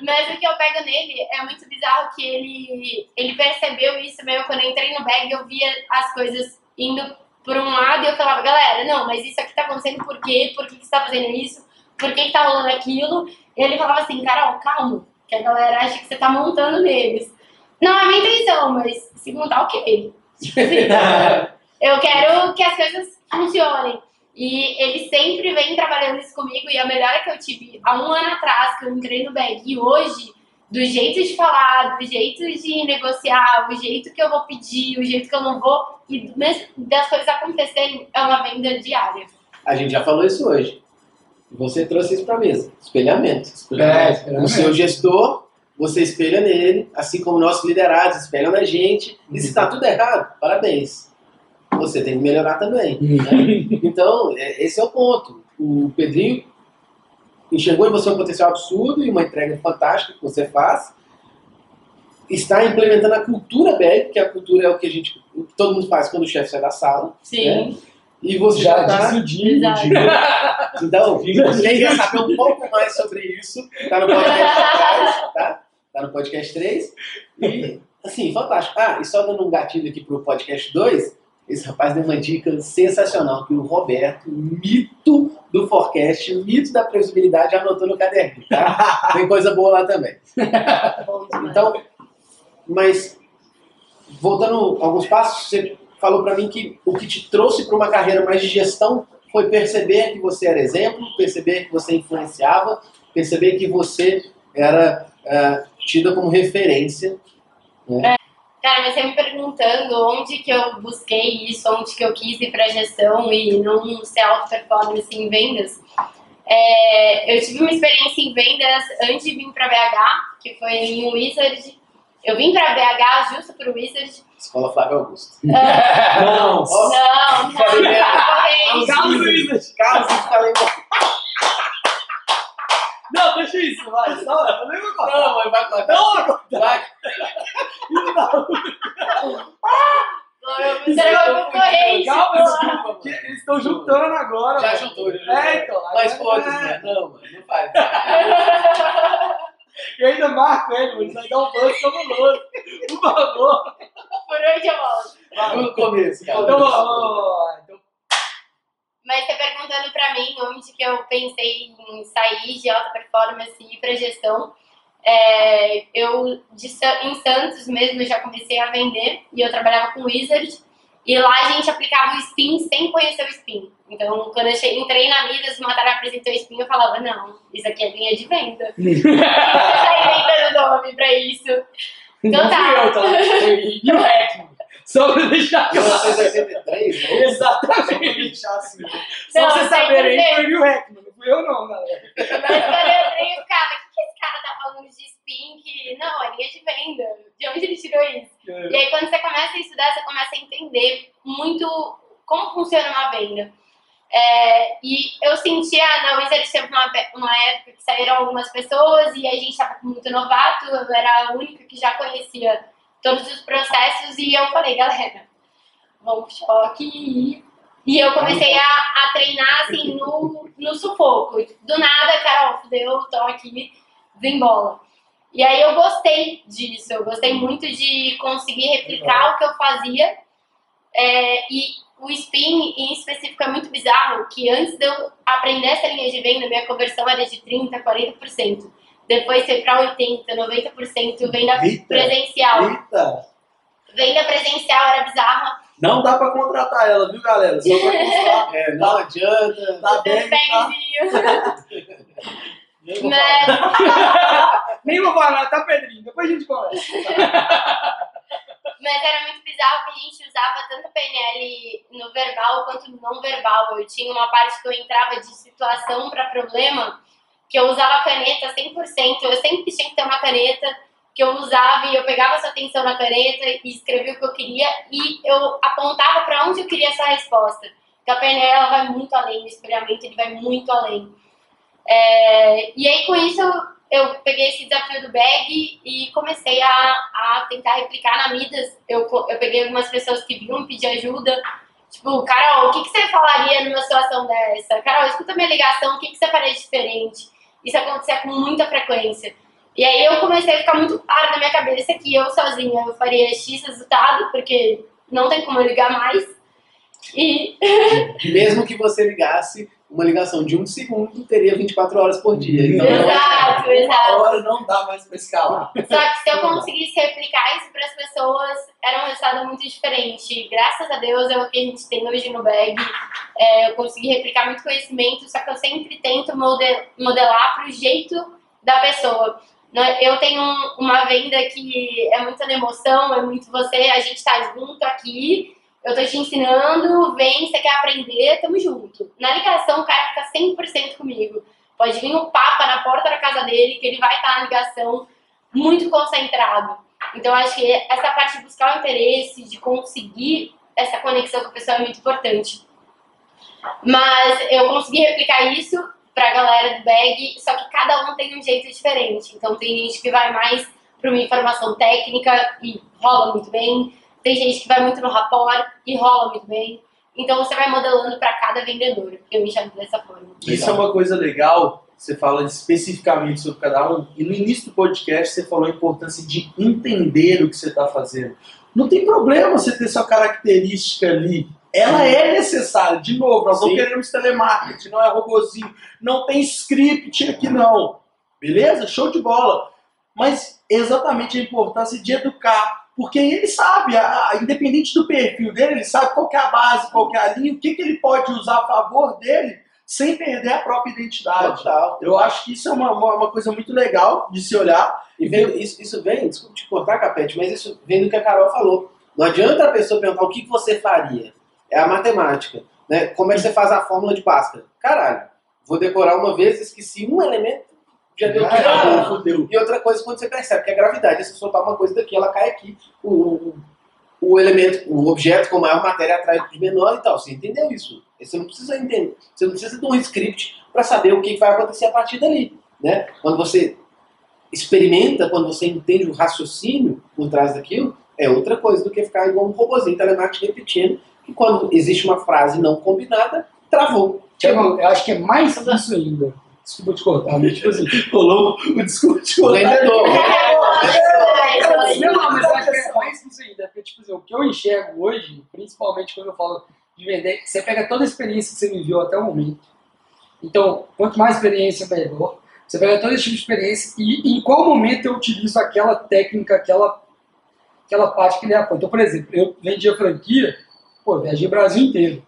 Mas o que eu pego nele é muito bizarro que ele, ele percebeu isso mesmo. Quando eu entrei no bag, eu via as coisas indo por um lado e eu falava, galera, não, mas isso aqui tá acontecendo por quê? Por que, que você tá fazendo isso? Por que, que tá rolando aquilo? E ele falava assim, Carol, calma, que a galera acha que você tá montando neles. Não é minha intenção, mas se montar, ok. Tipo assim, [laughs] eu quero que as coisas funcionem. E ele sempre vem trabalhando isso comigo. E a melhora que eu tive há um ano atrás, que eu entrei no bag, e hoje, do jeito de falar, do jeito de negociar, o jeito que eu vou pedir, o jeito que eu não vou, e mesmo das coisas acontecerem, é uma venda diária. A gente já falou isso hoje. Você trouxe isso pra mesa. Espelhamento. É, espelhamento. O seu gestor, você espelha nele, assim como nossos liderados espelham na gente. E se tá tudo errado, parabéns. Você tem que melhorar também. né? [laughs] Então, é- esse é o ponto. O Pedrinho enxergou em você um potencial absurdo e uma entrega fantástica que você faz. Está implementando a cultura BEG, que a cultura é o que a gente, o que todo mundo faz quando o chefe sai da sala. Sim. E você já, Já o Jimmy. Exato. [laughs] então, [laughs] quem quer saber um pouco mais sobre isso, tá no podcast atrás, tá? Tá no podcast 3. E, assim, fantástico. Ah, e só dando um gatilho aqui pro podcast 2, esse rapaz deu uma dica sensacional que o Roberto, mito do forecast, mito da previsibilidade, anotou no caderno, tá? [laughs] Tem coisa boa lá também. [laughs] Então, mas voltando alguns passos, você falou para mim que o que te trouxe para uma carreira mais de gestão foi perceber que você era exemplo, perceber que você influenciava, perceber que você era eh, tida como referência. Cara, mas você me perguntando onde que eu busquei isso, onde que eu quis ir pra gestão e não ser auto-performance em vendas. É, eu tive uma experiência em vendas antes de vir pra BH, que foi em Wizard. Eu vim pra BH justo pro Wizard. Escola Flávio Augusto. Ah, Não. Não, não, mesmo. não, Carlos Wizard. Carlos, Não, deixa isso, vai. Só, eu nem vou contar. não, mas vai contar. Não, Vai. Você vai concorrer isso. Calma, pô. desculpa, porque eles estão juntando agora. Já mano. juntou, já juntou. É, então. Mas foda-se, né? Não, mano, não faz. [laughs] E ainda marco ele, mano. Isso vai dar um buzz fabuloso. Por favor. Por onde eu volto? No começo, cara. Então, ó, então, Mas você perguntando pra mim onde que eu pensei em sair de alta performance e ir pra gestão, é, eu de em Santos mesmo eu já comecei a vender e eu trabalhava com Wizard E lá a gente aplicava o spin sem conhecer o spin. Então, quando eu cheguei, entrei na Midas, o Matar apresentou o spin, eu falava, não, isso aqui é linha de venda. Você tá inventando nome pra isso. Então tá. fui eu, tá? Só pra deixar claro. 1983, né? Exatamente. deixar assim. Só Não, pra vocês saberem, sempre foi New Hackman. Não fui eu não, galera. Mas quando eu entrei, o cara, o que, que esse cara tá falando de spin? Que não, é linha de venda. De onde ele tirou isso? E aí, quando você começa a estudar, você começa a entender muito como funciona uma venda. É, e eu sentia, na Wizard teve uma, uma época que saíram algumas pessoas e a gente estava muito novato, eu era a única que já conhecia todos os processos e eu falei, galera, vamos choque e, e eu comecei a, a treinar assim no, no sufoco. Do nada, Carol, fudeu, tô aqui, desembola. E aí eu gostei disso, eu gostei muito de conseguir replicar o que eu fazia. É, e o spin em específico é muito bizarro, que antes de eu aprender essa linha de venda, minha conversão era de 30%, 40%. Depois foi para 80%, 90% venda Eita. presencial. Eita! Venda presencial era bizarra. Não dá pra contratar ela, viu, galera? Só pra constar. [laughs] É, não adianta. Tá bem, tá? Bagzinho. [laughs] Eu vou Mas, [laughs] Nem vou falar, tá, Pedrinho? Depois a gente conversa. mas era muito bizarro que a gente usava tanto PNL no verbal quanto no não verbal. Eu tinha uma parte que eu entrava de situação para problema, que eu usava caneta 100%. Eu sempre tinha que ter uma caneta que eu usava e eu pegava essa atenção na caneta e escrevia o que eu queria e eu apontava para onde eu queria essa resposta. Então a PNL ela vai muito além, o espelhamento ele vai muito além. É, e aí com isso eu, peguei esse desafio do bag e comecei a, a tentar replicar na Midas. Eu, eu peguei algumas pessoas que vinham pedir ajuda. Tipo, Carol, o que, que você falaria numa situação dessa? Carol, escuta minha ligação, o que, que você faria diferente? Isso acontecia com muita frequência. E aí eu comecei a ficar muito claro na minha cabeça que eu sozinha eu faria X resultado, porque não tem como eu ligar mais. E Mesmo que você ligasse, uma ligação de um segundo teria 24 horas por dia. Então, exato, Uma exato. hora não dá mais pra escalar. Só que se eu conseguisse replicar isso para as pessoas, era um resultado muito diferente. Graças a Deus é o que a gente tem hoje no bag. É, eu consegui replicar muito conhecimento, só que eu sempre tento mode- modelar para o jeito da pessoa. Né, Eu tenho um- uma venda que é muito na emoção, é muito você, a gente tá junto aqui, eu tô te ensinando, vem, você quer aprender, tamo junto. Na ligação, o cara fica 100% comigo. Pode vir um papa na porta da casa dele, que ele vai estar na ligação muito concentrado. Então, acho que essa parte de buscar o interesse, de conseguir essa conexão com a pessoa é muito importante. Mas eu consegui replicar isso pra galera do bag, só que cada um tem um jeito diferente. Então, tem gente que vai mais para uma informação técnica e rola muito bem. Tem gente que vai muito no rapport e rola muito bem. Então, você vai modelando para cada vendedor, que eu me chamo dessa forma. Isso é uma coisa legal, você fala especificamente sobre cada um, e no início do podcast você falou a importância de entender o que você está fazendo. Não tem problema você ter sua característica ali. Ela é necessária. De novo, nós não Sim. queremos telemarketing, não é robozinho, não tem script aqui não. Beleza? Show de bola. Mas exatamente a importância de educar. Porque ele sabe, a- a- independente do perfil dele, ele sabe qual é a base, qual que é a linha, o que, que ele pode usar a favor dele sem perder a própria identidade. Total. Eu acho que isso é uma, uma, coisa muito legal de se olhar. E vem, isso, isso vem, desculpa te cortar, Capete, mas isso vem do que a Carol falou. Não adianta a pessoa perguntar o que que você faria. É a matemática. Né? Como é que você faz a fórmula de Bhaskara? Caralho, vou decorar uma vez, esqueci um elemento, já deu tudo Ah, fudeu. E outra coisa, quando você percebe que a gravidade, se soltar uma coisa daqui, ela cai aqui. O, o, o elemento, o objeto com maior matéria atrai o de menor e tal. Você entendeu isso? Você não precisa entender. Você não precisa de um script para saber o que vai acontecer a partir dali. Né? Quando você experimenta, quando você entende o raciocínio por trás daquilo, é outra coisa do que ficar igual um robozinho telemático repetindo, que quando existe uma frase não combinada, travou. Eu acho que é mais isso ainda. Desculpa te cortar, mas tipo assim. [laughs] Rolou o discurso. O vendedor. Não, não, mas acho que é mais isso ainda. Porque, tipo assim, o que eu enxergo hoje, principalmente quando eu falo de vender, você pega toda a experiência que você viveu até o momento. Então, quanto mais experiência, melhor. Você pega todo esse tipo de experiência e em qual momento eu utilizo aquela técnica, aquela, aquela parte que ele apoia. Então, por exemplo, eu vendia franquia Pô, viajei o Brasil inteiro.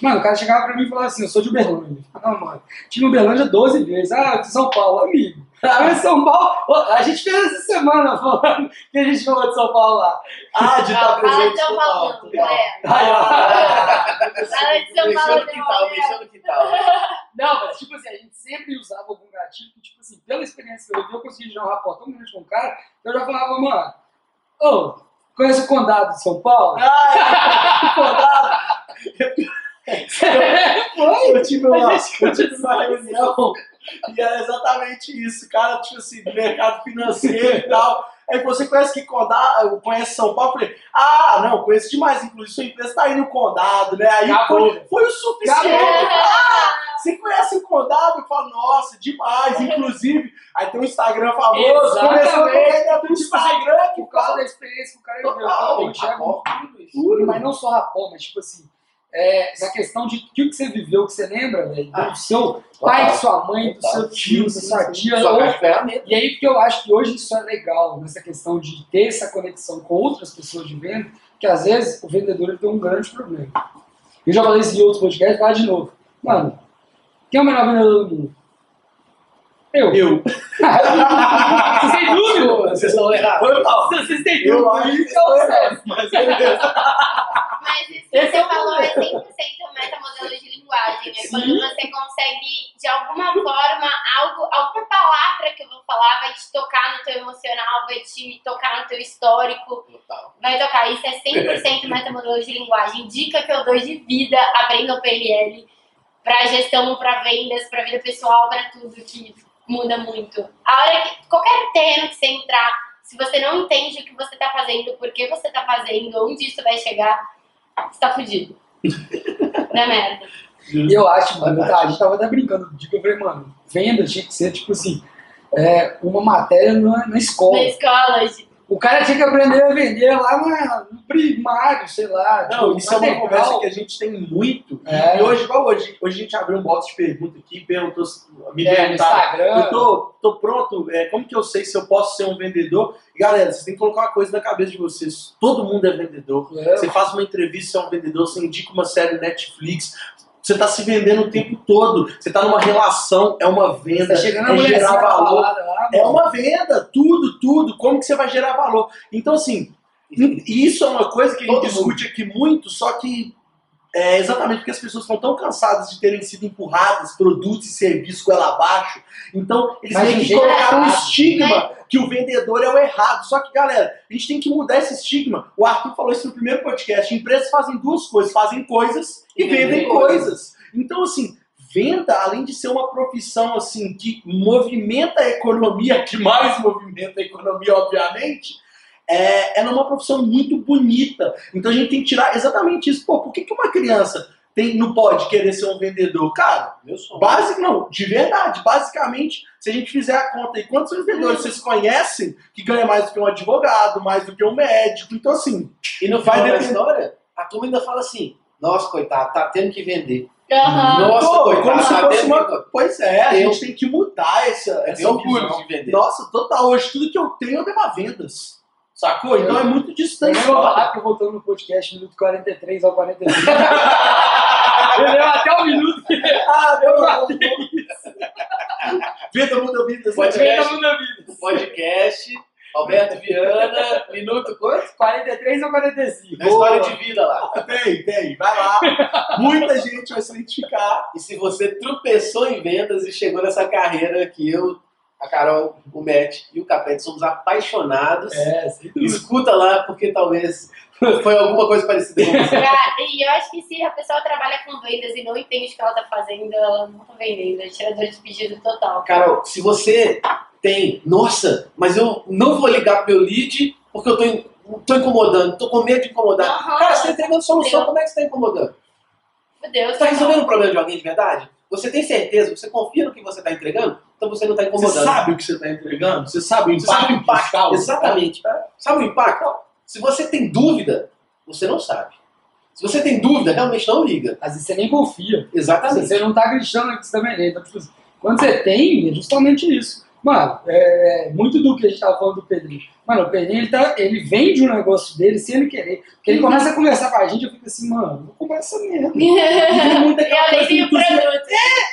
Mano, o cara chegava pra mim e falava assim, eu sou de Uberlândia. Ah, mano, tive Uberlândia 12 vezes. Ah, eu de São Paulo, amigo. Ah, São Paulo. A gente fez essa semana falando que a gente falou de São Paulo lá. Ah, de estar Não, fala presente de São Paulo, é. Fala de São Paulo, quintal, não, mexeu no quintal. Não, mas tipo assim, a gente sempre usava algum gatilho que, tipo assim, pela experiência que eu vi, eu consegui gerar um rapport tão grande com o cara, que eu já falava, mano, ô, conhece o condado de São Paulo? Ah, [laughs] acordado. [laughs] Foi? Eu tive uma, eu tive uma reunião e era exatamente isso. Cara, tipo assim, do mercado financeiro e tal. Aí você conhece que condado, conhece São Paulo? Eu falei, ah, não, conheço demais. Inclusive, sua empresa tá aí no condado, né? Aí Acabou. foi, foi o suficiente. Ah, você conhece o condado? Eu falo, nossa, demais. Inclusive, aí tem um Instagram famoso. Começou a ganhar do Instagram que Por causa da experiência que o cara viveu. Eu enxergo tudo isso. mas não só rapó, mas tipo assim, é, essa questão de o que você viveu, que você lembra, velho, do Ah, seu pai, de sua mãe, do seu tio, da sua tia, de ferramenta. E aí, porque eu acho que hoje isso é legal, nessa questão de ter essa conexão com outras pessoas de venda, que às vezes o vendedor tem um grande problema. Eu já falei isso em outros podcasts, falar de novo. Mano, quem é o melhor vendedor do mundo? Eu. Eu. Vocês têm dúvida? Vocês estão errados. Foi mal. Vocês têm Eu dúvida? acho que Isso é. Mas beleza. Mas isso que você é o falou é problema. 100% metamodelo de linguagem. É quando você consegue, de alguma forma, algo, alguma palavra que eu vou falar vai te tocar no teu emocional, vai te tocar no teu histórico, Total. vai tocar. Isso é 100% metamodelo de linguagem. Dica que eu dou de vida, aprenda o PNL para gestão, para vendas, para vida pessoal, para tudo que muda muito. A hora que qualquer terreno que você entrar, se você não entende o que você tá fazendo, por que você tá fazendo, onde isso vai chegar, você tá fudido. [laughs] Não é merda. E eu acho, mano, tá, a gente tava até brincando, de que eu falei, mano, venda tinha que ser, tipo assim, é, uma matéria na, na escola. Na escola, gente. O cara tinha que aprender a vender lá no primário, sei lá. Não, tipo, isso é uma legal. conversa que a gente tem muito. É. E hoje, igual hoje, hoje a gente abriu um box de pergunta aqui, perguntou, se- me É, Instagram. eu tô, tô pronto, é, como que eu sei se eu posso ser um vendedor? E, galera, vocês têm que colocar uma coisa na cabeça de vocês, todo mundo é vendedor. É, Você faz uma entrevista, você é um vendedor, você indica uma série Netflix, você está se vendendo o tempo todo, você está numa relação, é uma venda, tá é gerar valor. lá, É uma venda, tudo, tudo. Como que você vai gerar valor? Então, assim, isso é uma coisa que a gente Todo discute aqui muito, só que é exatamente porque as pessoas estão tão cansadas de terem sido empurradas produtos e serviços com ela abaixo. Então, eles Mas meio que colocaram um estigma que o vendedor é o errado. Só que, galera, a gente tem que mudar esse estigma. O Arthur falou isso no primeiro podcast. Empresas fazem duas coisas: fazem coisas e E vendem vendem coisas. Então, assim, venda, além de ser uma profissão assim que movimenta a economia, que mais movimenta a economia, obviamente, é, ela é uma profissão muito bonita. Então a gente tem que tirar exatamente isso. Pô, por que, que uma criança tem, não pode querer ser um vendedor? Cara, básico não, de verdade. Basicamente, se a gente fizer a conta aí, quantos vendedores vocês conhecem que ganha mais do que um advogado, mais do que um médico? Então, assim, E Vai final da história, a turma ainda fala assim: nossa, coitado, tá tendo que vender. Aham. Nossa, pô, coitado, como se tá fosse uma. que- Pois é, a Eu- gente tem que mudar essa, Eu essa orgulho visão. de vender. Nossa, total. Hoje tudo que eu tenho eu devo a vendas. Sacou? Então é muito Eu distante. nem vou falar eu voltando no podcast, minuto 43 ao 43. Eu lembro até o minuto que Ah, eu meu guardei. Venda muda vidas. Pode Vem ver. da mundo vida. Podcast, Alberto Viana, minuto quanto? 43 ou 45. Na história de vida lá. Tem, tem. Vai lá. Muita gente vai se identificar. E se você tropeçou em vendas e chegou nessa carreira que eu, a Carol, o Matt e o Capete somos apaixonados, É, dúvida. escuta lá, porque talvez foi alguma coisa parecida com você. Pra- [laughs] E eu acho que se a pessoa trabalha com vendas e não entende o que ela tá fazendo, ela não tá vendendo. É tirador de pedido total. Carol, se você tem, nossa, mas eu não vou ligar pro meu lead porque eu tô, in- tô incomodando, tô com medo de incomodar. Aham. Cara, você tá entregando solução, Sim. como é que você tá incomodando? Meu Deus. Você tá resolvendo o problema de alguém de verdade? Você tem certeza? Você confia no que você tá entregando? Então você não tá Você incomodando. sabe o que você está entregando? Você sabe o Você impacto? sabe o impacto? causa? Exatamente. Sabe o impacto? Se você tem dúvida, você não sabe. Se você tem dúvida, realmente não liga. Às vezes você nem confia. Exatamente. Você não tá acreditando que você tá vendendo. Então, tipo assim, quando você tem, é justamente isso. Mano, é, muito do que a gente tava falando do Pedrinho. Mano, o Pedrinho, ele, tá, ele vende um negócio dele sem ele querer. Porque ele começa a conversar com a gente, eu fico assim, mano, vou comprar essa merda. [laughs] Além tem o produto.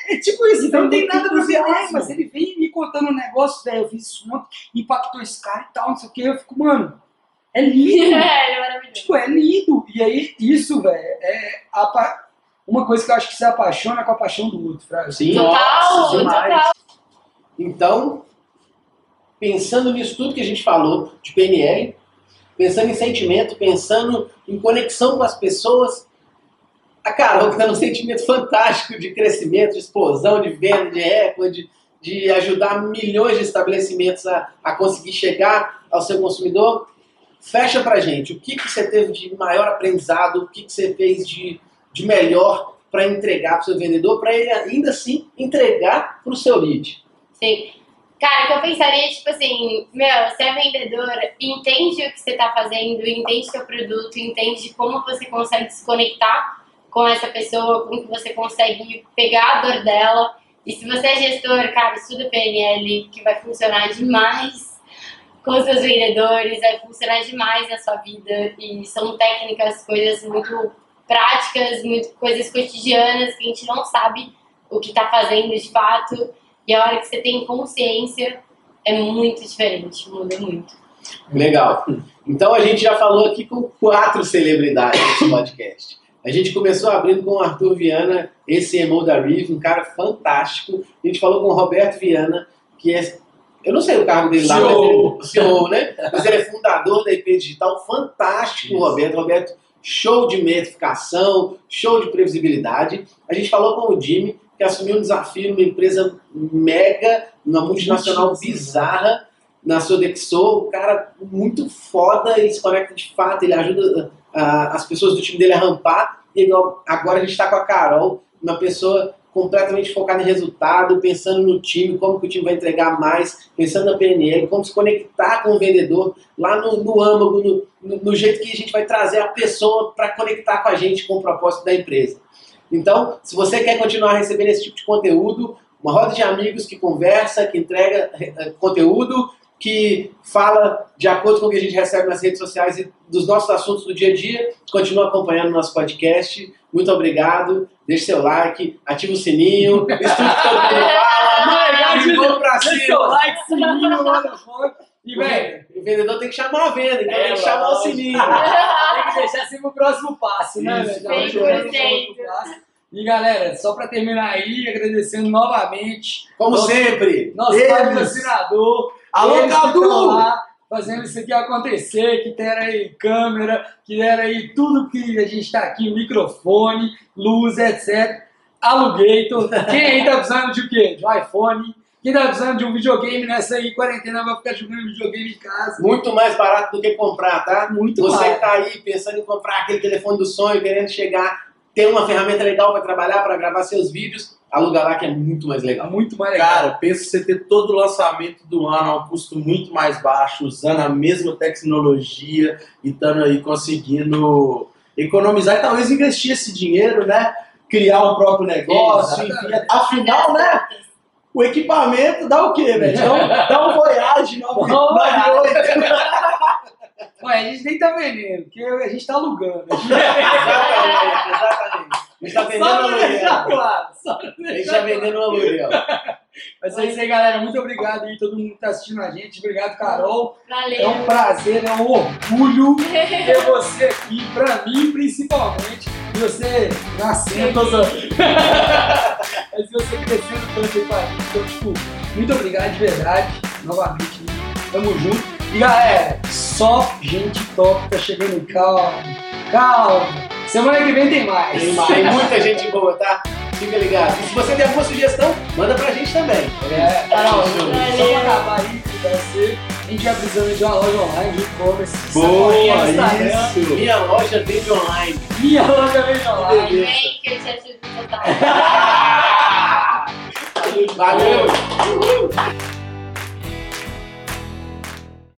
É tipo isso, então não tem nada pra ver. Ai, entusiasmo. mas ele vem me contando um negócio, velho, eu fiz isso ontem, impactou esse cara e tal, não sei o que. Eu fico, mano, é lindo. [laughs] É, ele é maravilhoso. tipo, é lindo. E aí, isso, velho, é a uma coisa que eu acho que se apaixona com a paixão do outro, Fraga. Sim, Total, nossa, demais. total. Então, pensando nisso tudo que a gente falou de PNL, pensando em sentimento, pensando em conexão com as pessoas, a Carol que está num [laughs] sentimento fantástico de crescimento, de explosão, de venda, de recorde, de ajudar milhões de estabelecimentos a, a conseguir chegar ao seu consumidor, fecha pra gente. O que, que você teve de maior aprendizado, o que, que você fez de, de melhor para entregar para o seu vendedor, para ele ainda assim entregar para o seu lead. Sim. Cara, que eu pensaria, tipo assim, meu, você é vendedor, entende o que você tá fazendo, entende seu produto, entende como você consegue se conectar com essa pessoa, como que você consegue pegar a dor dela. E se você é gestor, cara, estuda PNL, que vai funcionar demais com seus vendedores, vai funcionar demais na sua vida. E são técnicas, coisas muito práticas, muito coisas cotidianas que a gente não sabe o que tá fazendo de fato. E a hora que você tem consciência, é muito diferente, muda muito. Legal. Então a gente já falou aqui com quatro celebridades nesse podcast. A gente começou abrindo com o Arthur Viana, esse CMO da Rive, um cara fantástico. A gente falou com o Roberto Viana, que é. Eu não sei o cargo dele lá, mas CEO. ele, CEO, né? Mas ele é fundador da IP Digital. Fantástico, Isso. Roberto. Roberto, show de metrificação, show de previsibilidade. A gente falou com o Jimmy, que assumiu um desafio numa empresa mega, numa multinacional bizarra, na Sodexo, um cara muito foda, ele se conecta de fato, ele ajuda ah, as pessoas do time dele a rampar. E agora a gente está com a Carol, uma pessoa completamente focada em resultado, pensando no time, como que o time vai entregar mais, pensando na PNL, como se conectar com o vendedor, lá no, no âmago, no, no- no jeito que a gente vai trazer a pessoa para conectar com a gente com o propósito da empresa. Então, se você quer continuar recebendo esse tipo de conteúdo, uma roda de amigos que conversa, que entrega eh, conteúdo, que fala de acordo com o que a gente recebe nas redes sociais e dos nossos assuntos do dia a dia, continua acompanhando o nosso podcast. Muito obrigado. Deixe seu like, ativa o sininho, estude todo mundo fala. E vamos pra Deixa seu cima. like, sininho, motherfucker. E, O velho, ve- O vendedor tem que chamar a venda, então É, tem que chamar o lógico. sininho. tem que deixar sempre o próximo passo, né, Isso, velho? Já vai jogando o 100%. próximo passo. E galera, só pra terminar aí, agradecendo novamente Como Nossa. sempre. nosso Eles. patrocinador, Alô, Cadu! lá fazendo isso aqui acontecer, que deram aí câmera, que deram aí tudo que a gente tá aqui, microfone, luz, etc. Alugator. Quem aí tá precisando de o quê? De um iPhone. Quem tá precisando de um videogame nessa aí, quarentena, vai ficar jogando videogame em casa. Muito mais barato do que comprar, tá? Muito Você mais. que tá aí pensando em comprar aquele telefone do sonho, querendo chegar, ter uma ferramenta legal para trabalhar, para gravar seus vídeos, aluga lá que é muito mais Tá legal. muito mais legal. Cara, pensa você ter todo o lançamento do ano a um custo muito mais baixo, usando a mesma tecnologia e estando aí conseguindo economizar e talvez investir esse dinheiro, né? Criar um próprio negócio, Exatamente. enfim. Afinal, né? O equipamento dá o quê, velho? Então, dá um Voyage 9, Dá um Voyage. 98. Ué, a gente nem tá vendendo, porque a gente tá alugando. [laughs] Exatamente, exatamente. A gente tá vendendo Só pra deixar aluguel. claro. Só A gente tá vendendo aluguel. Mas é isso aí, galera. Muito obrigado aí, todo mundo que tá assistindo a gente. Obrigado, Carol. Valeu. É um prazer, é um orgulho ter você aqui, pra mim principalmente. E você nascendo. [laughs] Mas você crescendo tanto mim. Então, tipo, muito obrigado de verdade. Novamente, tamo junto. E galera, só gente top tá chegando. Calma, calma. Semana que vem tem mais. Tem, mais, tem muita gente boa, tá? Fica ligado. E se você tem alguma sugestão, manda pra gente também. É, Carol, só pra acabar aí, se vai ser, a gente vai precisando de uma loja online de e-commerce. Boa, Instagram. isso. Minha loja vende online. Minha loja vem online. Vem que eu te ajudo total. Valeu! Uhul.